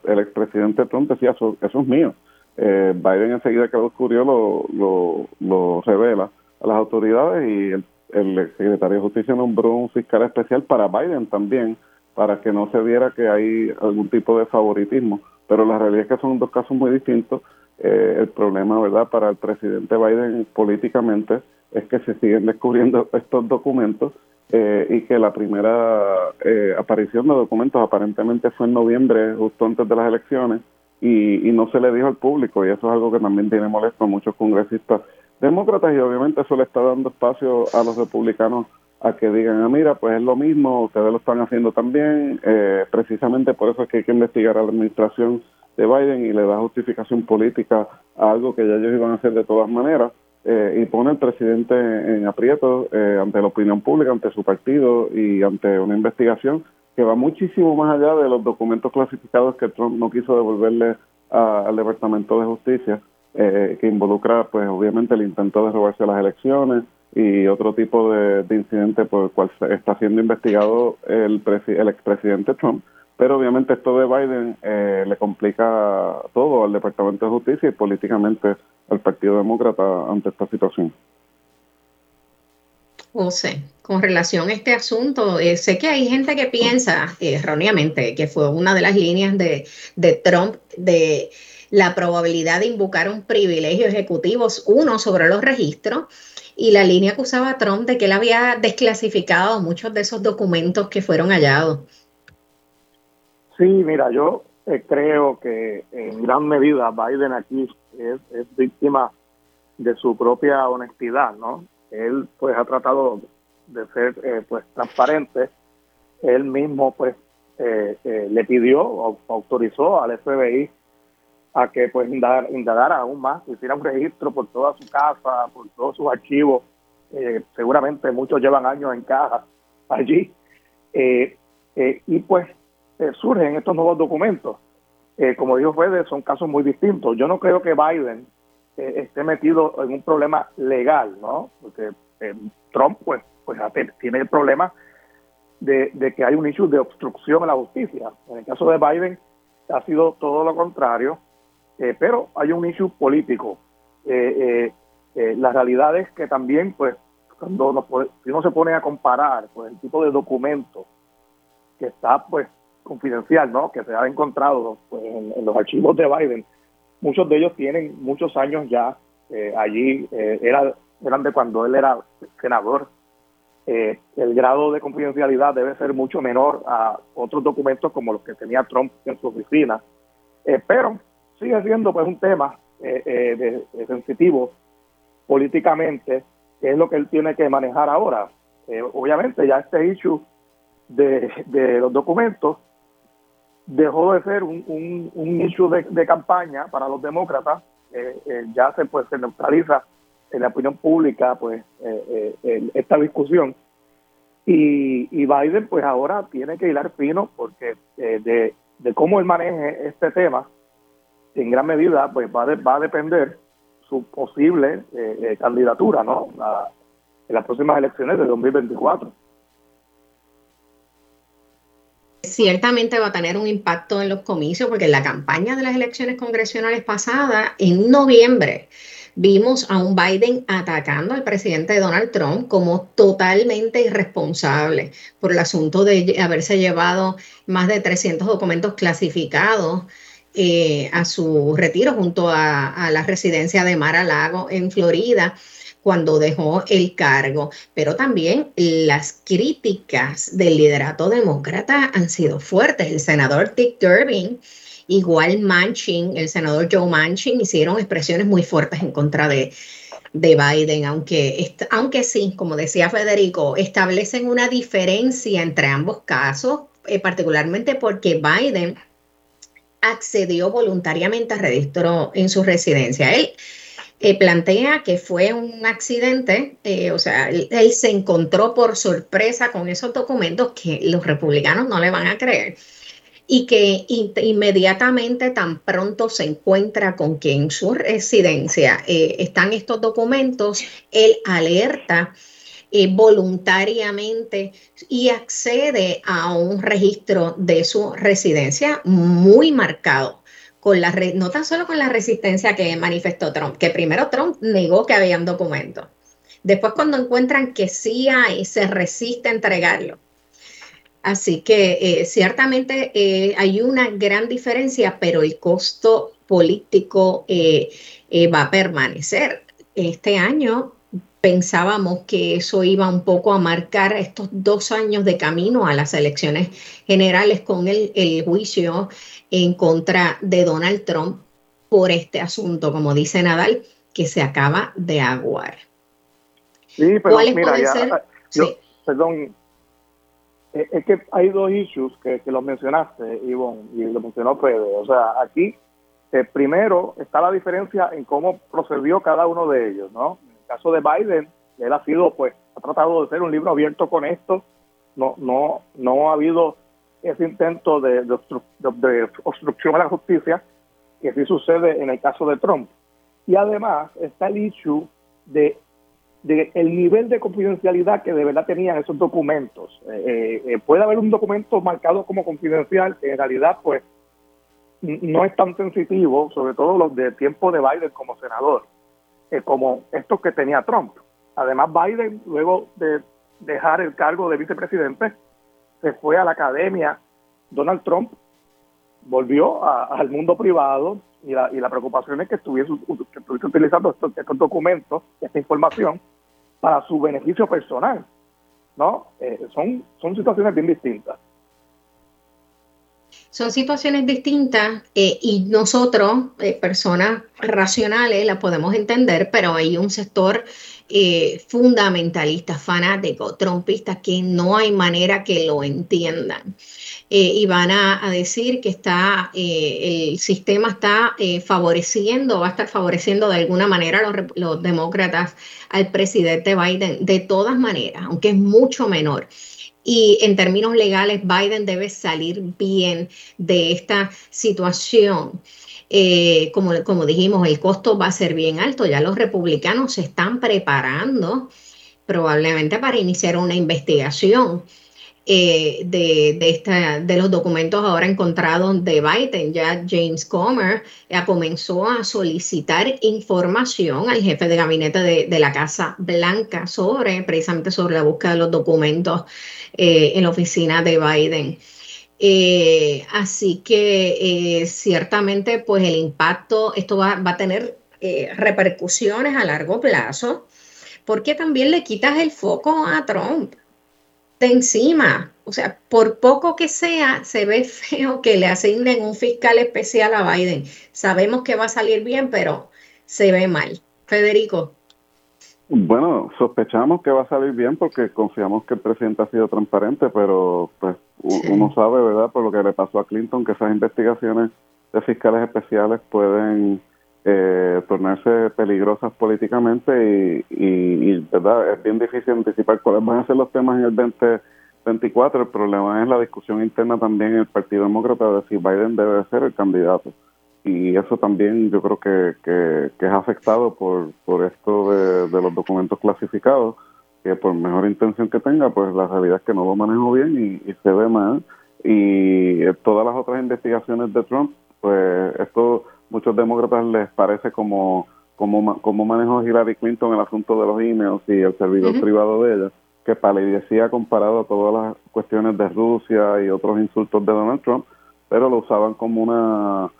el expresidente Trump decía, eso, eso es mío. Eh, Biden enseguida que lo descubrió lo, lo, lo revela a las autoridades y el, el secretario de Justicia nombró un fiscal especial para Biden también, para que no se viera que hay algún tipo de favoritismo. Pero la realidad es que son dos casos muy distintos. Eh, el problema, ¿verdad?, para el presidente Biden políticamente es que se siguen descubriendo estos documentos eh, y que la primera eh, aparición de documentos aparentemente fue en noviembre, justo antes de las elecciones, y, no se le dijo al público, y eso es algo que también tiene molesto a muchos congresistas demócratas, y obviamente eso le está dando espacio a los republicanos a que digan, ah, mira, pues es lo mismo, ustedes lo están haciendo también, eh, precisamente por eso es que hay que investigar a la administración de Biden y le da justificación política a algo que ya ellos iban a hacer de todas maneras. Eh, y pone al presidente en aprieto eh, ante la opinión pública, ante su partido y ante una investigación que va muchísimo más allá de los documentos clasificados que Trump no quiso devolverle al Departamento de Justicia, eh, que involucra, pues obviamente, el intento de robarse las elecciones y otro tipo de, incidente por el cual está siendo investigado el, el expresidente Trump. Pero obviamente esto de Biden le complica todo al Departamento de Justicia y políticamente al Partido Demócrata ante esta situación. José, con relación a este asunto, eh, sé que hay gente que piensa erróneamente que fue una de las líneas de, de Trump de la probabilidad de invocar un privilegio ejecutivo, uno sobre los registros, y la línea que usaba Trump de que él había desclasificado muchos de esos documentos que fueron hallados. Sí, mira, yo eh, creo que en gran medida Biden aquí es, víctima de su propia honestidad, ¿no? Él pues ha tratado de ser eh, pues transparente, él mismo pues eh, le pidió o autorizó al FBI a que pues indagara aún más, hiciera un registro por toda su casa, por todos sus archivos. Eh, seguramente muchos llevan años en caja allí. Eh, eh, y pues surgen estos nuevos documentos. como dijo Fede, son casos muy distintos. Yo no creo que Biden esté metido en un problema legal, ¿no? Porque Trump pues, pues tiene el problema de, que hay un issue de obstrucción a la justicia. En el caso de Biden ha sido todo lo contrario eh, pero hay un issue político. Eh, eh, la realidad es que también, pues, cuando si uno se pone a comparar pues, el tipo de documento que está, pues, confidencial, ¿no? Que se ha encontrado pues, en, los archivos de Biden, muchos de ellos tienen muchos años ya allí, era, eran de cuando él era senador. el grado de confidencialidad debe ser mucho menor a otros documentos como los que tenía Trump en su oficina. pero sigue siendo pues un tema eh, eh, de, sensitivo políticamente, que es lo que él tiene que manejar ahora. Eh, obviamente ya este issue de, los documentos dejó de ser un, un, issue de, campaña para los demócratas, ya se pues se neutraliza en la opinión pública pues esta discusión y, y, Biden pues ahora tiene que hilar fino porque de, de cómo él maneje este tema en gran medida pues va, va a depender su posible eh, eh, candidatura ¿no? en las próximas elecciones de 2024. Ciertamente va a tener un impacto en los comicios porque en la campaña de las elecciones congresionales pasadas, en noviembre, vimos a un Biden atacando al presidente Donald Trump como totalmente irresponsable por el asunto de haberse llevado más de 300 documentos clasificados eh, a su retiro junto a, la residencia de Mar a Lago en Florida cuando dejó el cargo, pero también las críticas del liderato demócrata han sido fuertes. El senador Dick Durbin, igual Manchin, el senador Joe Manchin, hicieron expresiones muy fuertes en contra de, de Biden, aunque, aunque sí, como decía Federico, establecen una diferencia entre ambos casos, eh, particularmente porque Biden accedió voluntariamente a registro en su residencia. Él plantea que fue un accidente, eh, o sea, él, se encontró por sorpresa con esos documentos que los republicanos no le van a creer y que inmediatamente tan pronto se encuentra con que en su residencia eh, están estos documentos, él alerta eh, voluntariamente y accede a un registro de su residencia muy marcado. Con la no tan solo con la resistencia que manifestó Trump, que primero Trump negó que habían documentos. Después cuando encuentran que sí hay, se resiste a entregarlo. Así que eh, ciertamente eh, hay una gran diferencia, pero el costo político va a permanecer. Este año pensábamos que eso iba un poco a marcar estos dos años de camino a las elecciones generales con el, juicio en contra de Donald Trump por este asunto, como dice Nadal, que se acaba de aguar. Sí, pero mira, ya, perdón, eh, es que hay dos issues que, que los mencionaste, Ivonne, y lo mencionó Pedro. O sea, aquí eh, primero está la diferencia en cómo procedió cada uno de ellos, ¿no? caso de Biden, él ha sido, pues, ha tratado de ser un libro abierto con esto, no, no, no ha habido ese intento de, de, obstrucción a la justicia que sí sucede en el caso de Trump. Y además está el issue de, de el nivel de confidencialidad que de verdad tenían esos documentos. Eh, eh, eh, puede haber un documento marcado como confidencial que en realidad pues no es tan sensitivo, sobre todo los de tiempo de Biden como senador. Como estos que tenía Trump. Además, Biden, luego de dejar el cargo de vicepresidente, se fue a la academia. Donald Trump volvió al mundo privado y la, y la preocupación es que estuviese, que estuviese utilizando estos, estos, documentos, esta información, para su beneficio personal. ¿no? Eh, son, son situaciones bien distintas. Son situaciones distintas eh, y nosotros, eh, personas racionales, las podemos entender, pero hay un sector eh, fundamentalista, fanático, trompista, que no hay manera que lo entiendan. y van a, decir que está el sistema está favoreciendo, va a estar favoreciendo de alguna manera a los demócratas al presidente Biden, de todas maneras, aunque es mucho menor. Y en términos legales, Biden debe salir bien de esta situación. Eh, como, dijimos, el costo va a ser bien alto. Ya los republicanos se están preparando probablemente para iniciar una investigación eh, de, esta, de los documentos ahora encontrados de Biden. Ya James Comer ya comenzó a solicitar información al jefe de gabinete de, la Casa Blanca sobre, precisamente sobre la búsqueda de los documentos eh, en la oficina de Biden. Eh, así que ciertamente pues el impacto, esto va, va a tener repercusiones a largo plazo, porque también le quitas el foco a Trump de encima. O sea, por poco que sea, se ve feo que le asignen un fiscal especial a Biden. Sabemos que va a salir bien, pero se ve mal. Federico. Bueno, sospechamos que va a salir bien porque confiamos que el presidente ha sido transparente, pero pues uno sabe, ¿verdad? Por lo que le pasó a Clinton, que esas investigaciones de fiscales especiales pueden eh, tornarse peligrosas políticamente y, verdad es bien difícil anticipar cuáles van a ser los temas en el 2024. El problema es la discusión interna también en el Partido Demócrata de si Biden debe ser el candidato. Y eso también yo creo que, que, es afectado por, por esto de, de, los documentos clasificados, que por mejor intención que tenga, pues la realidad es que no lo manejo bien y, y se ve mal. Y todas las otras investigaciones de Trump, pues esto muchos demócratas les parece como como, manejó Hillary Clinton el asunto de los emails y el servidor privado de ella, que palidecía comparado a todas las cuestiones de Rusia y otros insultos de Donald Trump, pero lo usaban como una,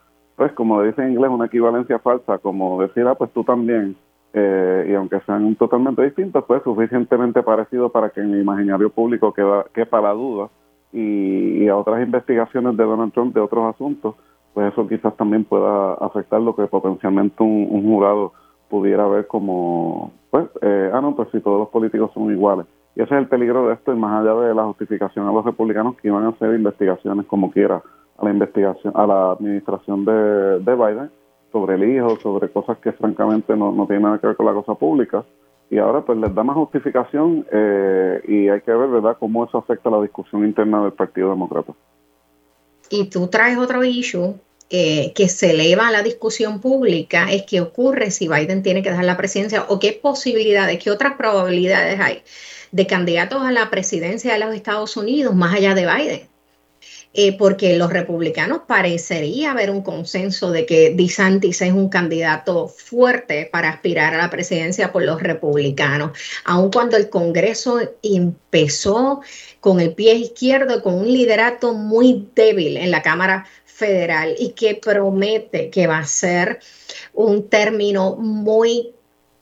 pues como dice en inglés, una equivalencia falsa, como decir, ah, pues tú también, eh, y aunque sean totalmente distintos, pues suficientemente parecido para que en el imaginario público queda, quepa la duda y, a otras investigaciones de Donald Trump de otros asuntos pues eso quizás también pueda afectar lo que potencialmente un, jurado pudiera ver como, pues, eh, ah, no, pues si todos los políticos son iguales. Y ese es el peligro de esto, y más allá de la justificación a los republicanos que iban a hacer investigaciones como quiera a la investigación, a la administración de, de Biden sobre el hijo, sobre cosas que francamente no, no tienen nada que ver con la cosa pública. Y ahora pues les da más justificación eh, y hay que ver, ¿verdad?, cómo eso afecta a la discusión interna del Partido Demócrata y tú traes otro issue eh, que se eleva a la discusión pública, es qué ocurre si Biden tiene que dejar la presidencia o qué posibilidades, qué otras probabilidades hay de candidatos a la presidencia de los Estados Unidos más allá de Biden. Eh, porque los republicanos parecería haber un consenso de que DeSantis es un candidato fuerte para aspirar a la presidencia por los republicanos, aun cuando el Congreso empezó con el pie izquierdo, con un liderato muy débil en la Cámara Federal y que promete que va a ser un término muy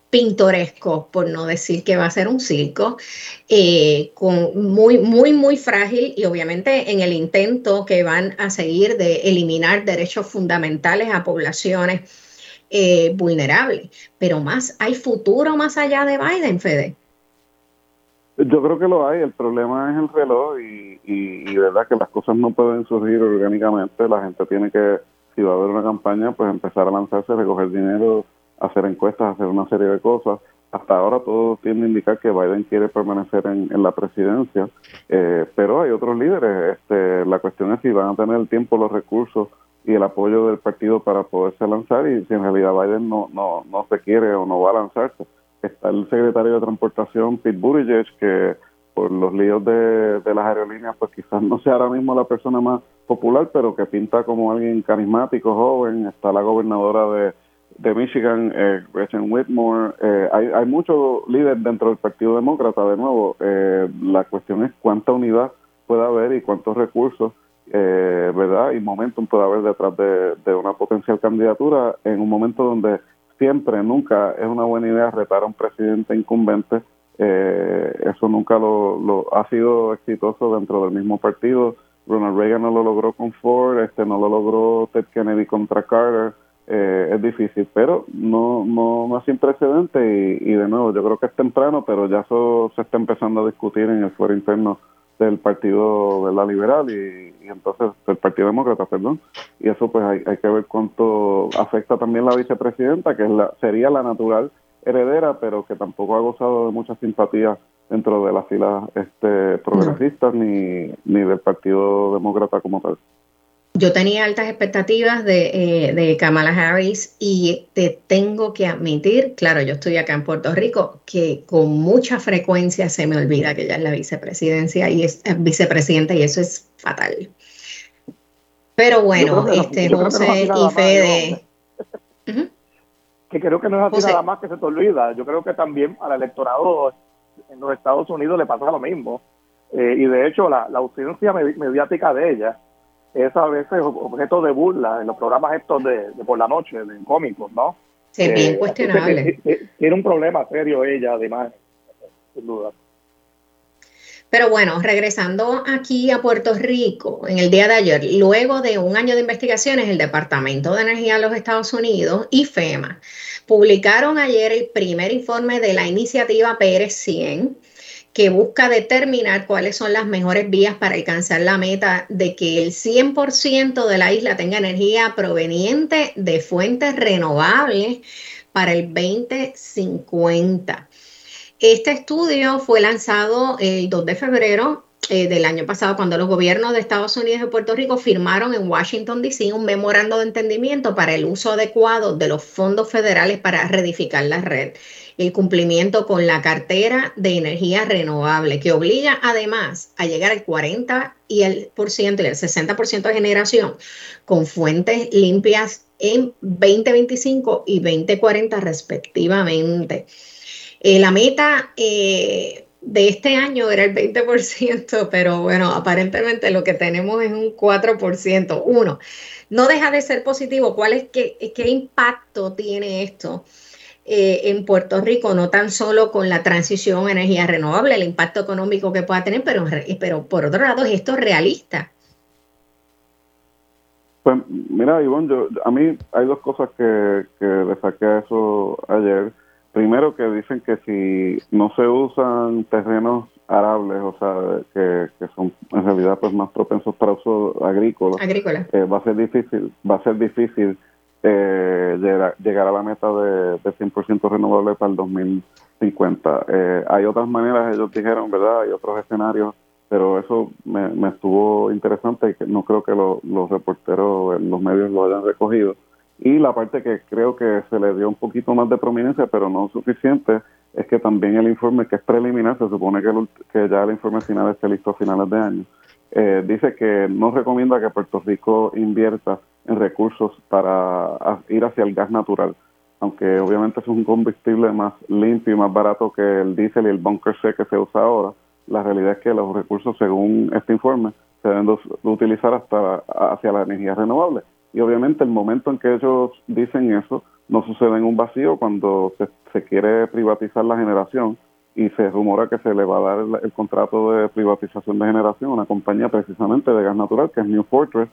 pintoresco, por no decir que va a ser un circo, eh, con muy, muy, muy frágil y obviamente en el intento que van a seguir de eliminar derechos fundamentales a poblaciones eh, vulnerables. Pero más, ¿hay futuro más allá de Biden, Fede? Yo creo que lo hay, el problema es el reloj y, y, verdad que las cosas no pueden surgir orgánicamente, la gente tiene que, si va a haber una campaña, pues empezar a lanzarse, recoger dinero, hacer encuestas, hacer una serie de cosas. Hasta ahora todo tiende a indicar que Biden quiere permanecer en, la presidencia, eh, pero hay otros líderes. Este, la cuestión es si van a tener el tiempo, los recursos y el apoyo del partido para poderse lanzar y si en realidad Biden no, no, no se quiere o no va a lanzarse. Está el secretario de Transportación, Pete Buttigieg, que por los líos de, de las aerolíneas, pues quizás no sea ahora mismo la persona más popular, pero que pinta como alguien carismático, joven. Está la gobernadora de de Michigan, eh, Gretchen Whitmore, eh, hay, hay muchos líderes dentro del Partido Demócrata, de nuevo, eh, la cuestión es cuánta unidad puede haber y cuántos recursos, eh, ¿verdad? Y momentum puede haber detrás de, de, una potencial candidatura en un momento donde siempre, nunca es una buena idea retar a un presidente incumbente. eso nunca lo, lo ha sido exitoso dentro del mismo partido Ronald Reagan no lo logró con Ford, este no lo logró Ted Kennedy contra Carter. Eh, es difícil, pero no, no, no sin precedente y, de nuevo yo creo que es temprano, pero ya eso se está empezando a discutir en el fuero interno del Partido de la Liberal y, entonces del Partido Demócrata, perdón, y eso pues hay, hay que ver cuánto afecta también la vicepresidenta, que es la, sería la natural heredera, pero que tampoco ha gozado de mucha simpatía dentro de las filas este, progresistas ni, ni del Partido Demócrata como tal. Yo tenía altas expectativas de, eh, de, Kamala Harris y te tengo que admitir, claro, yo estoy acá en Puerto Rico, que con mucha frecuencia se me olvida que ella es la vicepresidencia y es, vicepresidenta y eso es fatal. Pero bueno, este José y Fede. Que creo que no es así nada más que se te olvida. Yo creo que también al electorado en los Estados Unidos le pasa lo mismo. Eh, y de hecho, la, la ausencia mediática de ella es a veces objeto de burla en los programas estos de, por la noche, de cómicos, ¿no? Sí, bien eh, cuestionable. Tiene un problema serio ella, además, sin duda. Pero bueno, regresando aquí a Puerto Rico, en el día de ayer, luego de un año de investigaciones, el Departamento de Energía de los Estados Unidos y FEMA publicaron ayer el primer informe de la iniciativa Pérez 100 que busca determinar cuáles son las mejores vías para alcanzar la meta de que el 100% de la isla tenga energía proveniente de fuentes renovables para el 2050. Este estudio fue lanzado el 2 de febrero eh, del año pasado, cuando los gobiernos de Estados Unidos y Puerto Rico firmaron en Washington, D.C. un memorando de entendimiento para el uso adecuado de los fondos federales para reedificar la red el cumplimiento con la cartera de energía renovable, que obliga además a llegar al 40 y el, por ciento y el 60% de generación con fuentes limpias en 2025 y 2040 respectivamente. Eh, la meta eh, de este año era el 20%, pero bueno, aparentemente lo que tenemos es un 4%. Uno, no deja de ser positivo. ¿Cuál es qué, qué impacto tiene esto? Eh, en Puerto Rico, no tan solo con la transición a energía renovable, el impacto económico que pueda tener, pero, pero por otro lado, es esto realista. Pues mira, Ivonne, yo, a mí hay dos cosas que, que le saqué a eso ayer. Primero que dicen que si no se usan terrenos arables, o sea, que, que son en realidad pues más propensos para uso agrícola, agrícola. Eh, va a ser difícil, va a ser difícil eh, llegar, a la meta de, de 100% renovable para el 2050. Eh, hay otras maneras, ellos dijeron, ¿verdad? Hay otros escenarios, pero eso me, estuvo interesante y que no creo que los reporteros en los medios lo hayan recogido. Y la parte que creo que se le dio un poquito más de prominencia, pero no suficiente, es que también el informe que es preliminar, se supone que, que ya el informe final esté listo a finales de año, eh, dice que no recomienda que Puerto Rico invierta en recursos para ir hacia el gas natural, aunque obviamente es un combustible más limpio y más barato que el diésel y el bunker C que se usa ahora, la realidad es que los recursos, según este informe, se deben utilizar hasta hacia la energía renovable. Y obviamente el momento en que ellos dicen eso no sucede en un vacío cuando se, se quiere privatizar la generación y se rumora que se le va a dar el, el, contrato de privatización de generación a una compañía precisamente de gas natural que es New Fortress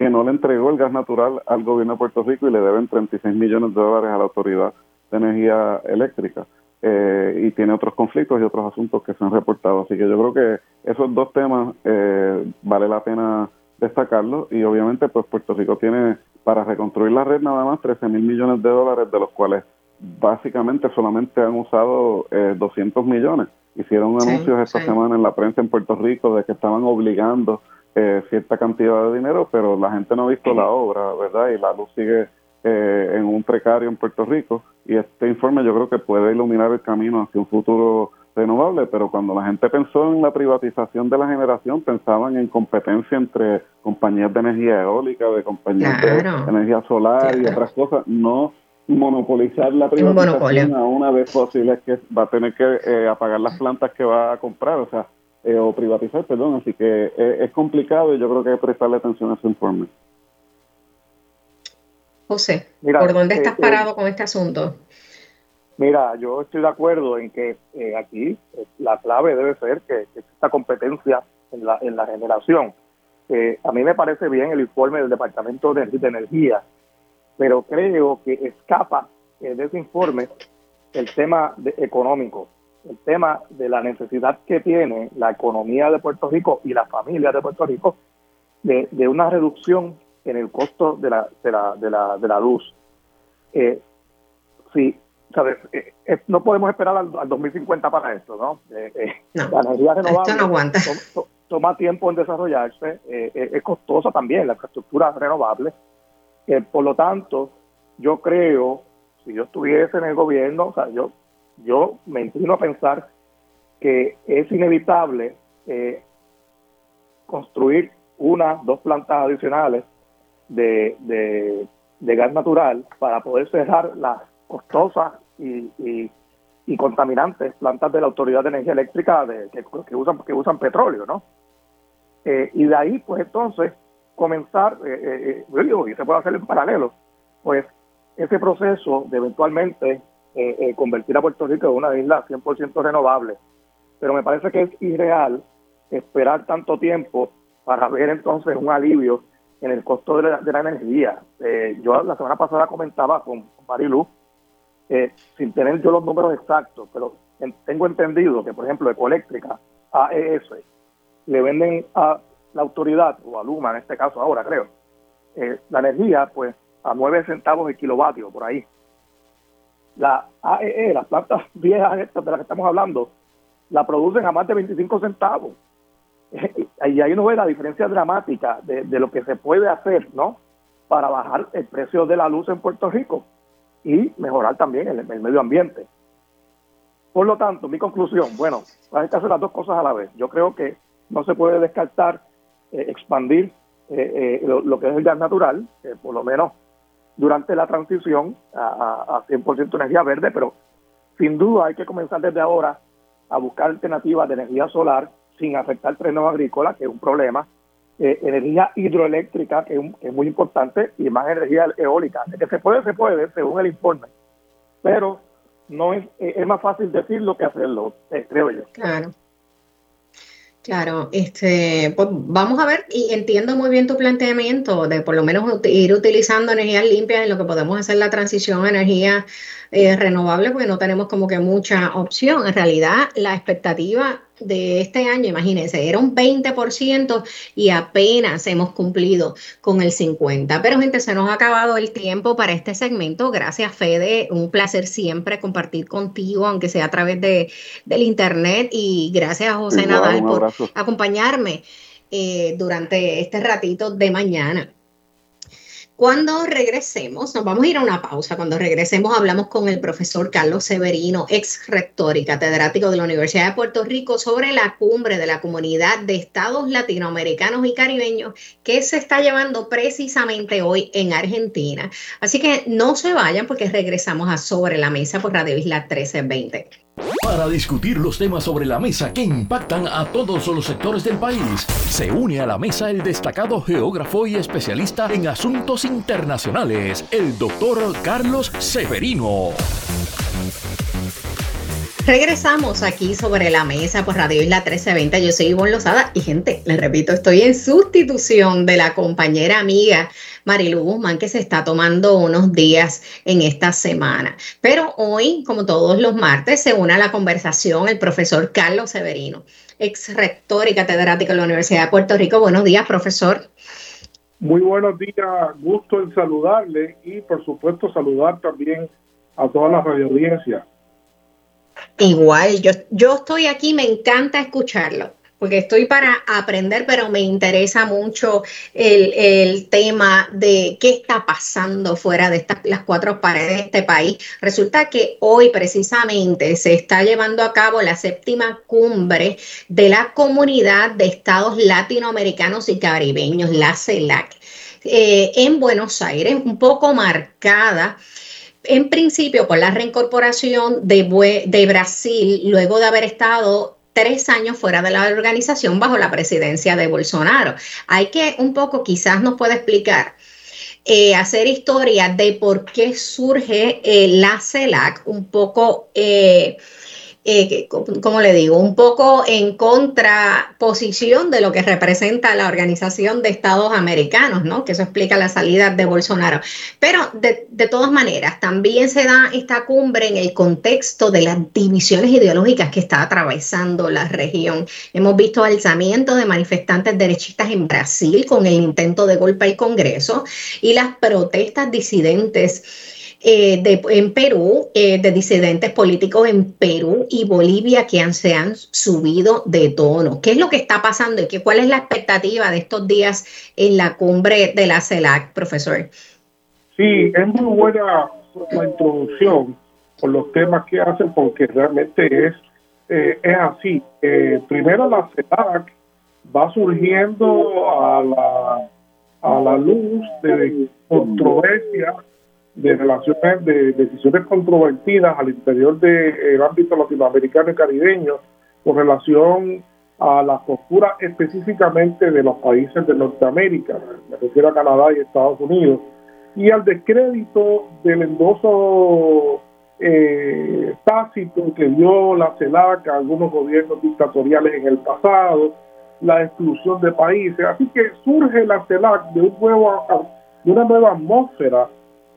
que no le entregó el gas natural al gobierno de Puerto Rico y le deben 36 millones de dólares a la Autoridad de Energía Eléctrica. Eh, y tiene otros conflictos y otros asuntos que se han reportado. Así que yo creo que esos dos temas eh, vale la pena destacarlos y obviamente pues Puerto Rico tiene para reconstruir la red nada más 13 mil millones de dólares, de los cuales básicamente solamente han usado eh, 200 millones. Hicieron anuncios esta semana en la prensa en Puerto Rico de que estaban obligando eh, cierta cantidad de dinero, pero la gente no ha visto la obra, ¿verdad? Y la luz sigue eh, en un precario en Puerto Rico. Y este informe yo creo que puede iluminar el camino hacia un futuro renovable, pero cuando la gente pensó en la privatización de la generación, pensaban en competencia entre compañías de energía eólica, de compañías de energía solar y otras cosas, no monopolizar la privatización a una vez posible es que va a tener que eh, apagar las plantas que va a comprar, o sea, eh, o privatizar, perdón, así que eh, es complicado y yo creo que hay que prestarle atención a ese informe. José, ¿por dónde estás parado con este asunto? Mira, yo estoy de acuerdo en que aquí la clave debe ser que, esta competencia en la, en la generación. a mí me parece bien el informe del Departamento de Energía pero creo que escapa de ese informe el tema económico, el tema de la necesidad que tiene la economía de Puerto Rico y las familias de Puerto Rico de, una reducción en el costo de la, de la, de la, de la luz. Eh, ¿sabes? Eh, eh, no podemos esperar al, 2050 para esto, ¿no? Eh, la energía renovable toma tiempo en desarrollarse, es costosa también la infraestructura renovable por lo tanto, yo creo, si yo estuviese en el gobierno, o sea, yo, yo me inclino a pensar que es inevitable eh, construir una, dos plantas adicionales de, de, gas natural para poder cerrar las costosas y, y, contaminantes plantas de la Autoridad de Energía Eléctrica de, que, usan, que usan petróleo, ¿no? Eh, y de ahí, pues entonces, comenzar, eh, eh, eh, y se puede hacer en paralelo, pues ese proceso de eventualmente eh, convertir a Puerto Rico en una isla 100% renovable. Pero me parece que es irreal esperar tanto tiempo para ver entonces un alivio en el costo de la, energía. yo la semana pasada comentaba con, Marilu, sin tener yo los números exactos, pero tengo entendido que, por ejemplo, Ecoeléctrica, AES, le venden a la autoridad, o a Luma en este caso ahora creo, eh, la energía pues a 9 centavos el kilovatio, por ahí. La AEE, e, las plantas viejas estas de las que estamos hablando, la producen a más de 25 centavos. Y ahí uno ve la diferencia dramática de, lo que se puede hacer, ¿no? Para bajar el precio de la luz en Puerto Rico y mejorar también el, medio ambiente. Por lo tanto, mi conclusión, bueno, hay que hacer las dos cosas a la vez. Yo creo que no se puede descartar eh, expandir eh, eh, lo, que es el gas natural, por lo menos durante la transición a, a 100% energía verde, pero sin duda hay que comenzar desde ahora a buscar alternativas de energía solar sin afectar terreno agrícola, que es un problema, energía hidroeléctrica, que es, muy importante, y más energía eólica. que se puede, se puede, según el informe, pero no es, es más fácil decirlo que hacerlo, creo yo. Claro. Claro, este, pues vamos a ver y entiendo muy bien tu planteamiento de por lo menos ir utilizando energías limpias en lo que podemos hacer la transición a energía eh, renovable, porque no tenemos como que mucha opción. En realidad, la expectativa de este año, imagínense, era un 20% y apenas hemos cumplido con el 50%. Pero gente, se nos ha acabado el tiempo para este segmento. Gracias, Fede. Un placer siempre compartir contigo, aunque sea a través de, del Internet. Y gracias a José Nadal por acompañarme eh, durante este ratito de mañana. Cuando regresemos, nos vamos a ir a una pausa. Cuando regresemos, hablamos con el profesor Carlos Severino, ex rector y catedrático de la Universidad de Puerto Rico, sobre la cumbre de la comunidad de estados latinoamericanos y caribeños que se está llevando precisamente hoy en Argentina. Así que no se vayan porque regresamos a Sobre la Mesa por Radio Isla 1320. Para discutir los temas sobre la mesa que impactan a todos los sectores del país, se une a la mesa el destacado geógrafo y especialista en asuntos internacionales, el doctor Carlos Severino. Regresamos aquí sobre la mesa por Radio Isla 1320. Yo soy Ivonne Lozada y gente, les repito, estoy en sustitución de la compañera amiga Marilu Guzmán que se está tomando unos días en esta semana. Pero hoy, como todos los martes, se une a la conversación el profesor Carlos Severino, ex rector y catedrático de la Universidad de Puerto Rico. Buenos días, profesor. Muy buenos días, gusto en saludarle y por supuesto saludar también a toda la radioaudiencia. Igual, yo, yo estoy aquí, me encanta escucharlo, porque estoy para aprender, pero me interesa mucho el, tema de qué está pasando fuera de estas, las cuatro paredes de este país. Resulta que hoy precisamente se está llevando a cabo la séptima cumbre de la comunidad de estados latinoamericanos y caribeños, la CELAC, eh, en Buenos Aires, un poco marcada en principio por la reincorporación de, Brasil luego de haber estado tres años fuera de la organización bajo la presidencia de Bolsonaro. Hay que un poco, quizás nos puede explicar, eh, hacer historia de por qué surge eh, la CELAC, un poco... Eh, eh, como le digo, un poco en contraposición de lo que representa la Organización de Estados Americanos, ¿no? Que eso explica la salida de Bolsonaro. Pero de, de todas maneras, también se da esta cumbre en el contexto de las divisiones ideológicas que está atravesando la región. Hemos visto alzamientos de manifestantes derechistas en Brasil con el intento de golpe al Congreso y las protestas disidentes eh, de, en Perú, eh, de disidentes políticos en Perú y Bolivia que se han subido de tono. ¿Qué es lo que está pasando y qué, cuál es la expectativa de estos días en la cumbre de la CELAC, profesor? Sí, es muy buena la introducción con los temas que hacen porque realmente es, eh, es así. primero la CELAC va surgiendo a la, a la luz de controversia de relaciones, de decisiones controvertidas al interior del ámbito latinoamericano y caribeño con relación a la postura específicamente de los países de Norteamérica, me refiero a Canadá y Estados Unidos, y al descrédito del endoso eh, tácito que dio la CELAC a algunos gobiernos dictatoriales en el pasado, la exclusión de países. Así que surge la CELAC de, un nuevo, de una nueva atmósfera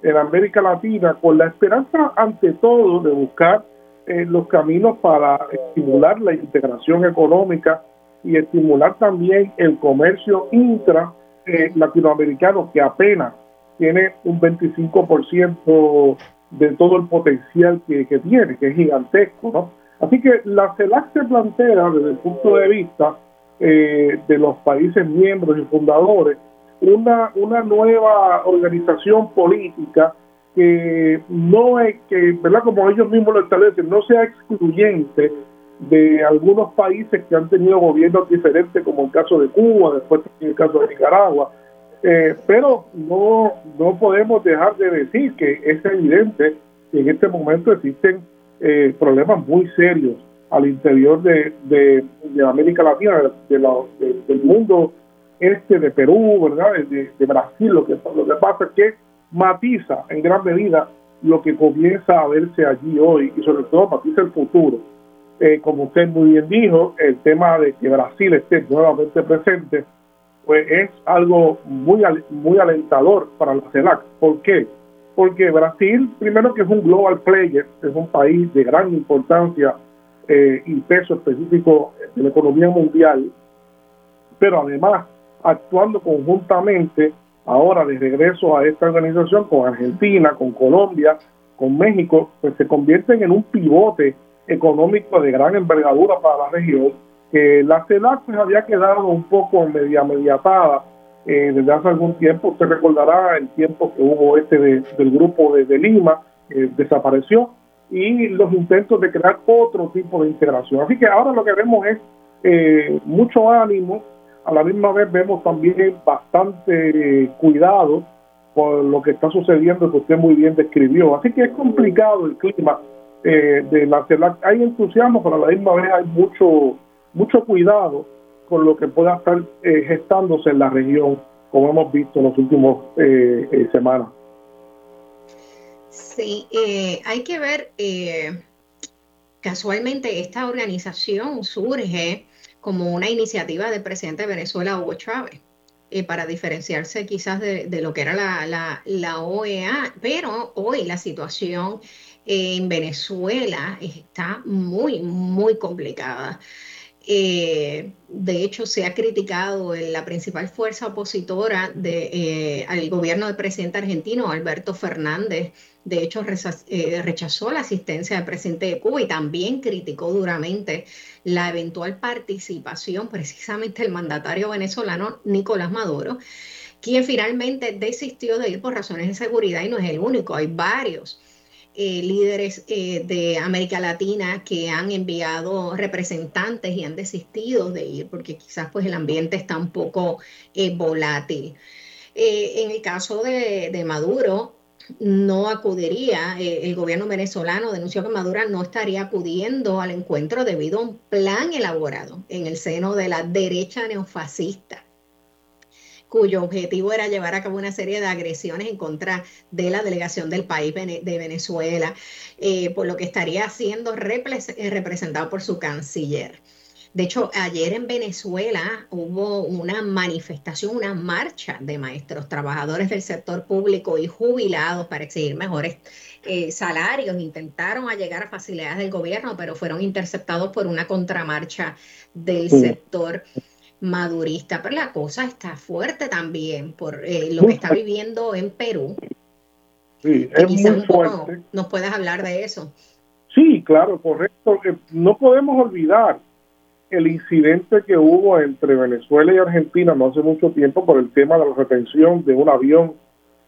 en América Latina con la esperanza ante todo de buscar eh, los caminos para estimular la integración económica y estimular también el comercio intra eh, latinoamericano que apenas tiene un 25% de todo el potencial que, tiene, que es gigantesco. Así que la CELAC se plantea desde el punto de vista eh, de los países miembros y fundadores una, una nueva organización política que no es que, ¿verdad? Como ellos mismos lo establecen, no sea excluyente de algunos países que han tenido gobiernos diferentes, como el caso de Cuba, después el caso de Nicaragua. Eh, pero no, no podemos dejar de decir que es evidente que en este momento existen eh, problemas muy serios al interior de, de, América Latina, de, del mundo este de Perú, ¿verdad? De, Brasil, lo que, lo que pasa es que matiza en gran medida lo que comienza a verse allí hoy y sobre todo matiza el futuro. Eh, como usted muy bien dijo, el tema de que Brasil esté nuevamente presente, pues es algo muy, muy alentador para la CELAC. ¿Por qué? Porque Brasil, primero que es un global player, es un país de gran importancia eh, y peso específico en la economía mundial, pero además actuando conjuntamente ahora de regreso a esta organización con Argentina, con Colombia, con México, pues se convierten en un pivote económico de gran envergadura para la región, que la CELAC pues había quedado un poco media mediatada eh, desde hace algún tiempo, usted recordará el tiempo que hubo este del grupo de, Lima, eh, desapareció, y los intentos de crear otro tipo de integración. Así que ahora lo que vemos es eh, mucho ánimo, a la misma vez vemos también bastante cuidado por lo que está sucediendo que usted muy bien describió. Así que es complicado el clima eh, de la CELAC. Hay entusiasmo, pero a la misma vez hay mucho, mucho cuidado con lo que pueda estar eh, gestándose en la región, como hemos visto en las últimas eh, semanas. Sí, hay que ver, casualmente esta organización surge como una iniciativa del presidente de Venezuela, Hugo Chávez. Eh, para diferenciarse quizás de, lo que era la, OEA, pero hoy la situación en Venezuela está muy, muy complicada. Eh, de hecho, se ha criticado la principal fuerza opositora eh, al gobierno del presidente argentino, Alberto Fernández. De hecho, eh, rechazó la asistencia del presidente de Cuba y también criticó duramente la eventual participación precisamente del mandatario venezolano Nicolás Maduro, quien finalmente desistió de ir por razones de seguridad y no es el único, hay varios eh, líderes eh, de América Latina que han enviado representantes y han desistido de ir porque quizás pues el ambiente está un poco eh, volátil. en el caso de, Maduro, no acudiría, eh, el gobierno venezolano denunció que Maduro no estaría acudiendo al encuentro debido a un plan elaborado en el seno de la derecha neofascista cuyo objetivo era llevar a cabo una serie de agresiones en contra de la delegación del país de Venezuela, eh, por lo que estaría siendo eh, representado por su canciller. De hecho, ayer en Venezuela hubo una manifestación, una marcha de maestros, trabajadores del sector público y jubilados para exigir mejores eh, salarios. Intentaron llegar a facilidades del gobierno, pero fueron interceptados por una contramarcha del sector madurista. Pero la cosa está fuerte también por eh, lo que está viviendo en Perú. Sí, es muy fuerte. ¿Nos puedes hablar de eso? Sí, claro, correcto. Eh, no podemos olvidar el incidente que hubo entre Venezuela y Argentina no hace mucho tiempo por el tema de la retención de un avión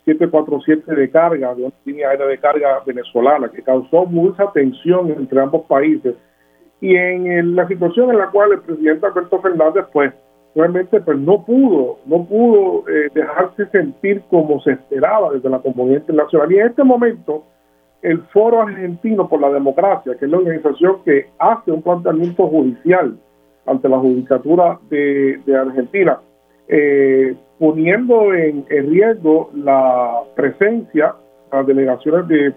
747 de carga, de una línea aérea de carga venezolana, que causó mucha tensión entre ambos países. Y en la situación en la cual el presidente Alberto Fernández, pues, realmente pues, no pudo, no pudo eh, dejarse sentir como se esperaba desde la comunidad internacional. Y en este momento, el Foro Argentino por la Democracia, que es la organización que hace un planteamiento judicial ante la Judicatura de, Argentina, eh, poniendo en, riesgo la presencia de las delegaciones de,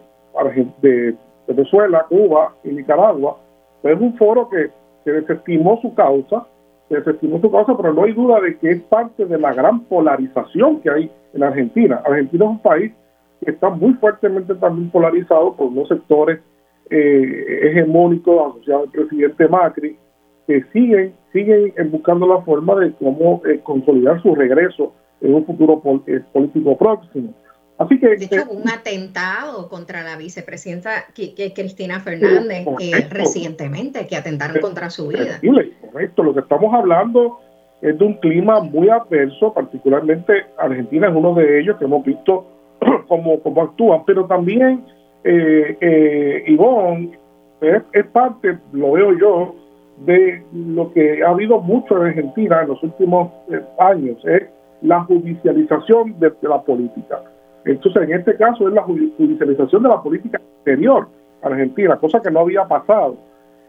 de Venezuela, Cuba y Nicaragua. Es un foro que, que desestimó su causa, desestimó su causa, pero no hay duda de que es parte de la gran polarización que hay en Argentina. Argentina es un país que está muy fuertemente también polarizado por unos sectores eh, hegemónicos asociados al presidente Macri, que siguen, siguen buscando la forma de cómo eh, consolidar su regreso en un futuro eh, político próximo. Así que, de hecho, hubo un atentado contra la vicepresidenta Cristina Fernández recientemente, que atentaron contra su vida. Correcto, lo que estamos hablando es de un clima muy adverso, particularmente Argentina es uno de ellos que hemos visto cómo, cómo actúan, pero también eh, eh, Ivonne es, es parte, lo veo yo, de lo que ha habido mucho en Argentina en los últimos eh, años, es la judicialización de, la política. Entonces, en este caso es la judicialización de la política exterior argentina, cosa que no había pasado.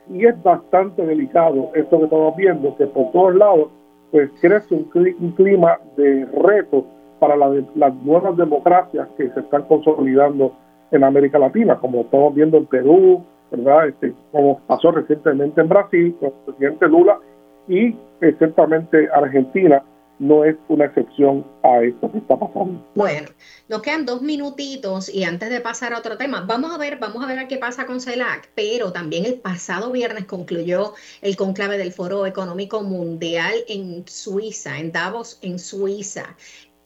Y es bastante delicado esto que estamos viendo, que por todos lados pues crece un, clima de reto para las nuevas democracias que se están consolidando en América Latina, como estamos viendo en Perú, ¿verdad? Este, como pasó recientemente en Brasil con el presidente Lula y ciertamente Argentina no es una excepción a esto que está pasando. Bueno, nos quedan dos minutitos y antes de pasar a otro tema, vamos a ver, vamos a ver qué pasa con CELAC, pero también el pasado viernes concluyó el conclave del Foro Económico Mundial en Suiza, en Davos, en Suiza.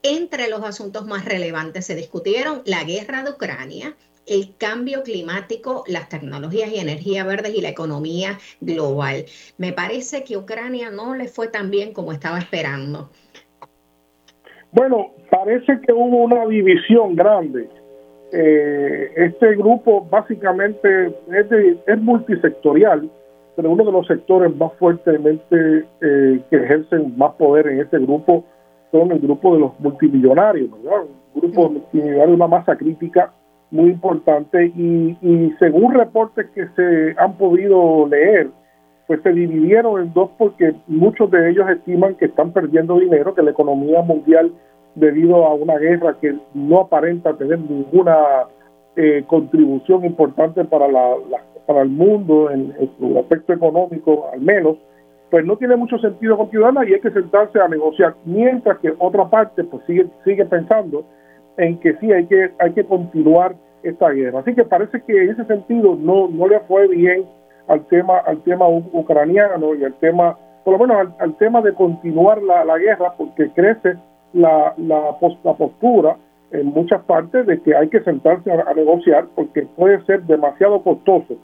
Entre los asuntos más relevantes se discutieron la guerra de Ucrania, el cambio climático, las tecnologías y energía verdes y la economía global. Me parece que Ucrania no le fue tan bien como estaba esperando. Bueno, parece que hubo una división grande. Eh, este grupo básicamente es, es multisectorial, pero uno de los sectores más fuertemente eh, que ejercen más poder en este grupo son el grupo de los multimillonarios, ¿verdad? Un grupo multimillonario, una masa crítica muy importante y, según reportes que se han podido leer, pues se dividieron en dos porque muchos de ellos estiman que están perdiendo dinero, que la economía mundial debido a una guerra que no aparenta tener ninguna eh, contribución importante para, la, para el mundo en, su aspecto económico al menos, pues no tiene mucho sentido continuarla y hay que sentarse a negociar, mientras que otra parte pues sigue, sigue pensando en que sí hay que, hay que continuar esta guerra. Así que parece que en ese sentido no, no le fue bien al tema, al tema ucraniano y al tema, por lo menos al, tema de continuar la, la, guerra, porque crece la, la, la, postura en muchas partes de que hay que sentarse a, negociar porque puede ser demasiado costoso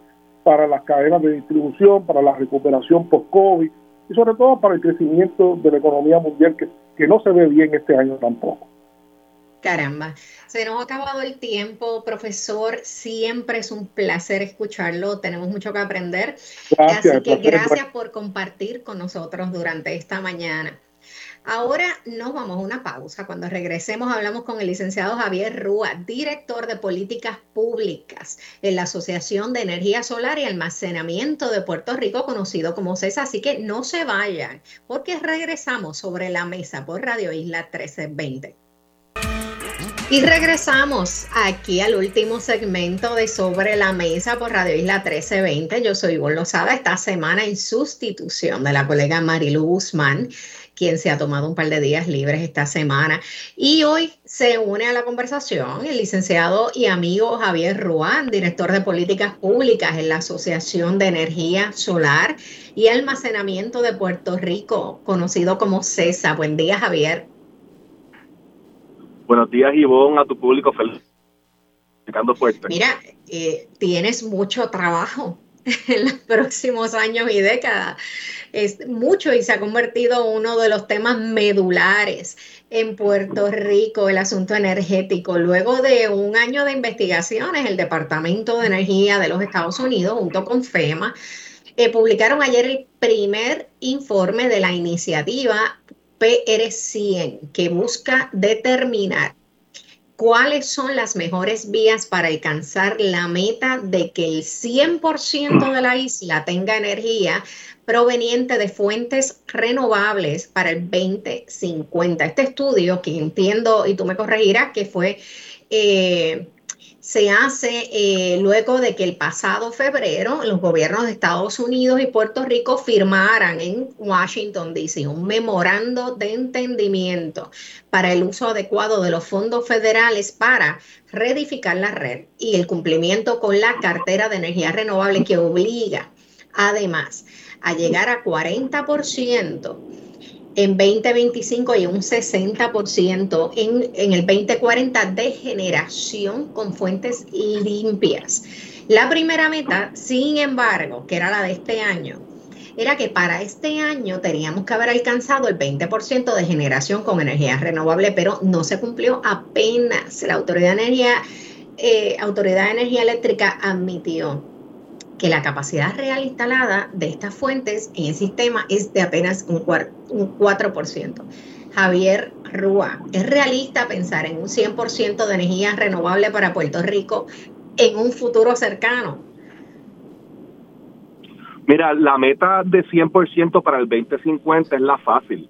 para las cadenas de distribución, para la recuperación post-COVID y sobre todo para el crecimiento de la economía mundial que, que no se ve bien este año tampoco. Caramba, se nos ha acabado el tiempo, profesor. Siempre es un placer escucharlo. Tenemos mucho que aprender. Así que gracias por compartir con nosotros durante esta mañana. Ahora nos vamos a una pausa. Cuando regresemos hablamos con el licenciado Javier Rúa, director de políticas públicas en la Asociación de Energía Solar y Almacenamiento de Puerto Rico, conocido como CESA. Así que no se vayan, porque regresamos sobre la mesa por Radio Isla 1320. Y regresamos aquí al último segmento de Sobre la Mesa por Radio Isla 1320. Yo soy Ivonne Lozada, esta semana en sustitución de la colega Marilu Guzmán, quien se ha tomado un par de días libres esta semana. Y hoy se une a la conversación el licenciado y amigo Javier Ruán, director de políticas públicas en la Asociación de Energía Solar y Almacenamiento de Puerto Rico, conocido como CESA. Buen día, Javier. Buenos días, Ivonne, a tu público. Feliz. Mira, eh, tienes mucho trabajo en los próximos años y décadas. Es mucho y se ha convertido uno de los temas medulares en Puerto Rico, el asunto energético. Luego de un año de investigaciones, el Departamento de Energía de los Estados Unidos, junto con FEMA, eh, publicaron ayer el primer informe de la iniciativa PR100 que busca determinar cuáles son las mejores vías para alcanzar la meta de que el 100% de la isla tenga energía proveniente de fuentes renovables para el 2050. Este estudio, que entiendo, y tú me corregirás, que fue eh, se hace eh, luego de que el pasado febrero los gobiernos de Estados Unidos y Puerto Rico firmaran en Washington, D.C. un memorando de entendimiento para el uso adecuado de los fondos federales para reedificar la red y el cumplimiento con la cartera de energía renovable que obliga además a llegar a 40% en 2025 y un 60% en, en el 2040 de generación con fuentes limpias. La primera meta, sin embargo, que era la de este año, era que para este año teníamos que haber alcanzado el 20% de generación con energía renovable, pero no se cumplió apenas. La Autoridad Energía, eh, Autoridad de Energía Eléctrica admitió que la capacidad real instalada de estas fuentes en el sistema es de apenas un, 4%. Javier Rúa, ¿es realista pensar en un 100% de energía renovable para Puerto Rico en un futuro cercano? Mira, la meta de 100% para el 2050 es la fácil.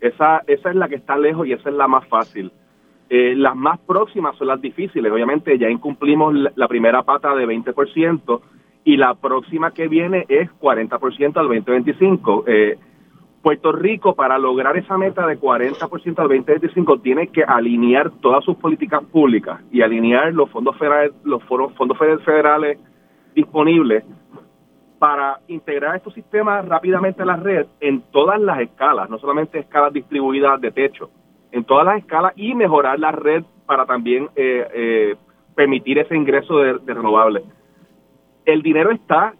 Esa, esa es la que está lejos y esa es la más fácil. Eh, las más próximas son las difíciles. Obviamente ya incumplimos la primera pata de 20%, y la próxima que viene es 40% al 2025. Eh, Puerto Rico, para lograr esa meta de 40% al 2025, tiene que alinear todas sus políticas públicas y alinear los fondos federales, los fondos federales disponibles para integrar estos sistemas rápidamente a la red en todas las escalas, no solamente escalas distribuidas de techo, en todas las escalas y mejorar la red para también eh, eh, permitir ese ingreso de renovables el dinero está,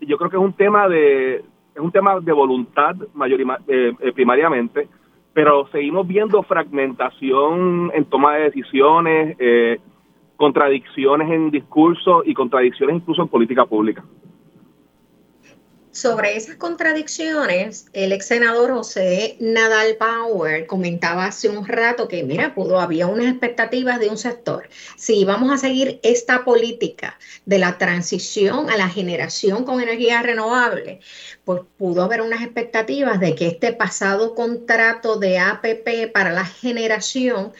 yo creo que es un tema de es un tema de voluntad mayor, eh, eh, primariamente, pero seguimos viendo fragmentación en toma de decisiones, eh, contradicciones en discurso y contradicciones incluso en política pública. Sobre esas contradicciones, el ex senador José Nadal Power comentaba hace un rato que, mira, pudo, había unas expectativas de un sector. Si vamos a seguir esta política de la transición a la generación con energía renovable, pues pudo haber unas expectativas de que este pasado contrato de APP para la generación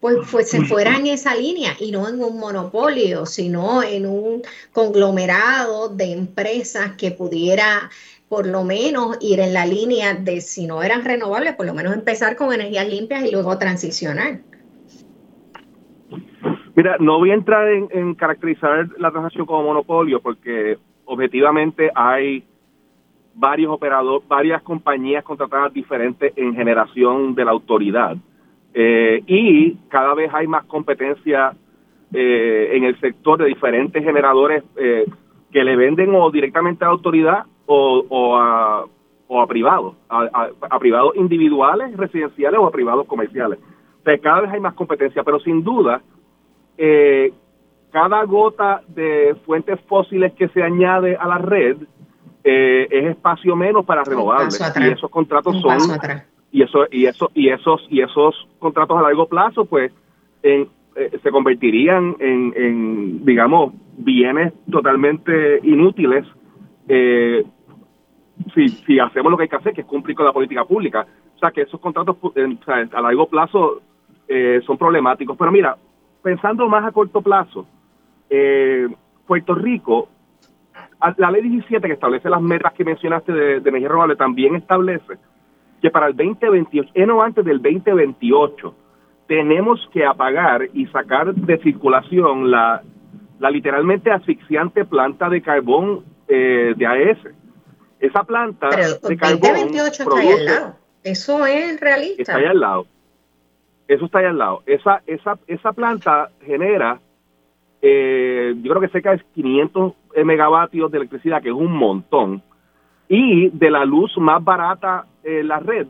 pues, pues se fuera en esa línea y no en un monopolio, sino en un conglomerado de empresas que pudiera por lo menos ir en la línea de si no eran renovables, por lo menos empezar con energías limpias y luego transicionar. Mira, no voy a entrar en, en caracterizar la transacción como monopolio porque objetivamente hay varios operadores, varias compañías contratadas diferentes en generación de la autoridad. Eh, y cada vez hay más competencia eh, en el sector de diferentes generadores eh, que le venden o directamente a la autoridad o, a, o a privados, a, privados individuales, residenciales o a privados comerciales. O cada vez hay más competencia, pero sin duda, cada gota de fuentes fósiles que se añade a la red es espacio menos para renovables. Y esos contratos son y eso y eso y esos y esos contratos a largo plazo pues en, eh, se convertirían en, en, digamos bienes totalmente inútiles eh, si, si hacemos lo que hay que hacer que es cumplir con la política pública. O sea que esos contratos a largo plazo eh, son problemáticos. Pero mira pensando más a corto plazo Puerto Rico la ley 17 que establece las metas que mencionaste de, de energía renovable también establece que para el 2028, eh, no antes del 2028, tenemos que apagar y sacar de circulación la, la literalmente asfixiante planta de carbón eh, de AES. Esa planta de carbón 2028 está ahí al lado. Eso es realista. Está ahí al lado. Eso está ahí al lado. Esa, esa, esa planta genera, eh, yo creo que cerca de 500 megavatios de electricidad, que es un montón y de la luz más barata en la red.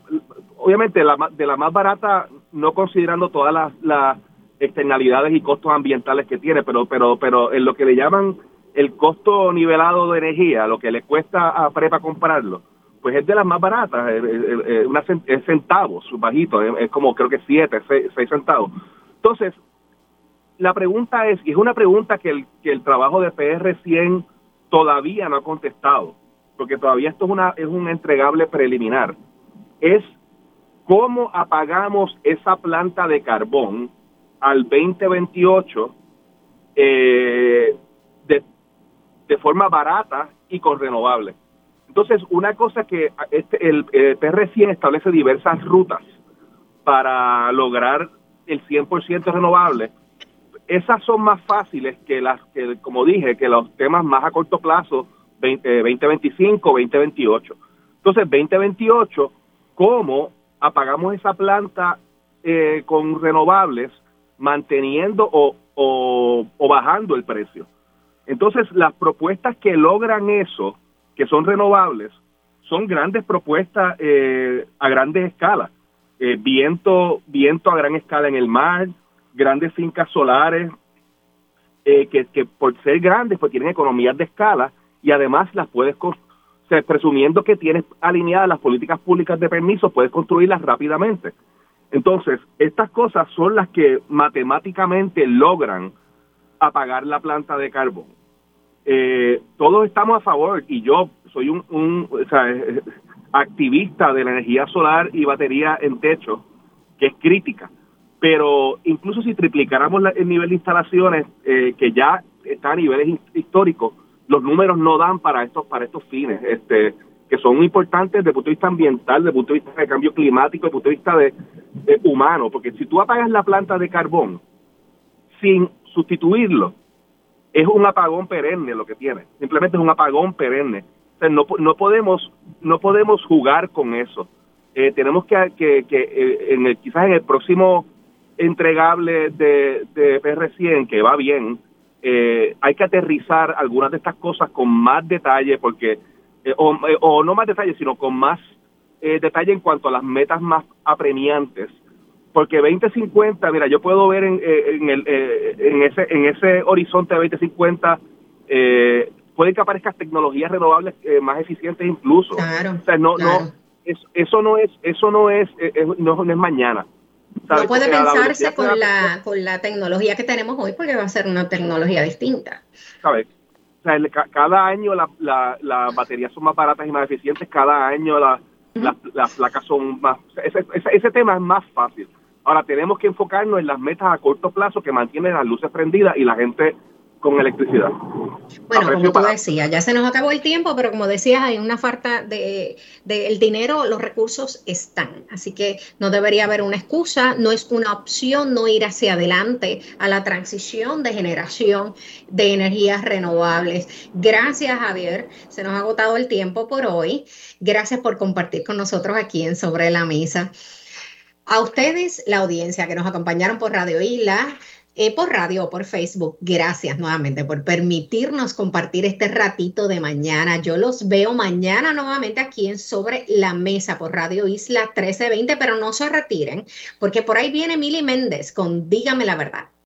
Obviamente la, de la más barata, no considerando todas las, externalidades y costos ambientales que tiene, pero, pero, pero en lo que le llaman el costo nivelado de energía, lo que le cuesta a Prepa comprarlo, pues es de las más baratas, es, centavos, bajito, es, como creo que 7, 6, centavos. Entonces, la pregunta es, y es una pregunta que el, que el trabajo de PR100 todavía no ha contestado, porque todavía esto es, una, es un entregable preliminar, es cómo apagamos esa planta de carbón al 2028 eh, de, forma barata y con renovables. Entonces, una cosa que este, el, el PR100 establece diversas rutas para lograr el 100% renovable. Esas son más fáciles que las que, como dije, que los temas más a corto plazo 2025, 2028. Entonces, 2028, ¿cómo apagamos esa planta eh, con renovables manteniendo o, bajando el precio? Entonces, las propuestas que logran eso, que son renovables, son grandes propuestas eh, a grandes escalas. Eh, viento, viento a gran escala en el mar, grandes fincas solares, que, que, por ser grandes, pues tienen economías de escala y además las puedes, presumiendo que tienes alineadas las políticas públicas de permiso, puedes construirlas rápidamente. Entonces, estas cosas son las que matemáticamente logran apagar la planta de carbón. Eh, todos estamos a favor y yo soy un, activista de la energía solar y batería en techo, que es crítica. Pero incluso si triplicáramos el nivel de instalaciones, eh, que ya está a niveles históricos, los números no dan para estos para estos fines este que son importantes desde el punto de vista ambiental, desde el punto de vista de cambio climático, desde el punto de vista de, humano, porque si tú apagas la planta de carbón sin sustituirlo, es un apagón perenne lo que tiene, simplemente es un apagón perenne. O sea, no, no podemos no podemos jugar con eso. Eh, tenemos que, que, eh, en el, quizás en el próximo entregable de, de PR100, que va bien, eh, hay que aterrizar algunas de estas cosas con más detalle, porque, eh, eh, o, no más detalle, sino con más detalle en cuanto a las metas más apremiantes. Porque 2050, mira, yo puedo ver en, en, el, en, ese, en ese horizonte de 2050, eh, puede que aparezcan tecnologías renovables más eficientes incluso. Claro, o sea, no, no, eso, eso no es, eso no es, no es mañana. No puede pensarse con la, con la tecnología que tenemos hoy porque va a ser una tecnología distinta. ¿Sabes? O sea, cada año las la, baterías son más baratas y más eficientes, cada año las placas son más... Ese, ese, tema es más fácil. Ahora tenemos que enfocarnos en las metas a corto plazo que mantienen las luces prendidas y la gente con electricidad. Bueno, como tú decías, ya se nos acabó el tiempo, pero como decías, hay una falta de, el dinero, los recursos están, así que no debería haber una excusa, no es una opción no ir hacia adelante a la transición de generación de energías renovables. Gracias, Javier, se nos ha agotado el tiempo por hoy. Gracias por compartir con nosotros aquí en Sobre la Mesa. A ustedes, la audiencia que nos acompañaron por Radio Isla, eh, por radio o por Facebook. Gracias nuevamente por permitirnos compartir este ratito de mañana. Yo los veo mañana nuevamente aquí en Sobre la Mesa por Radio Isla 1320, pero no se retiren porque por ahí viene Mili Méndez con Dígame la verdad.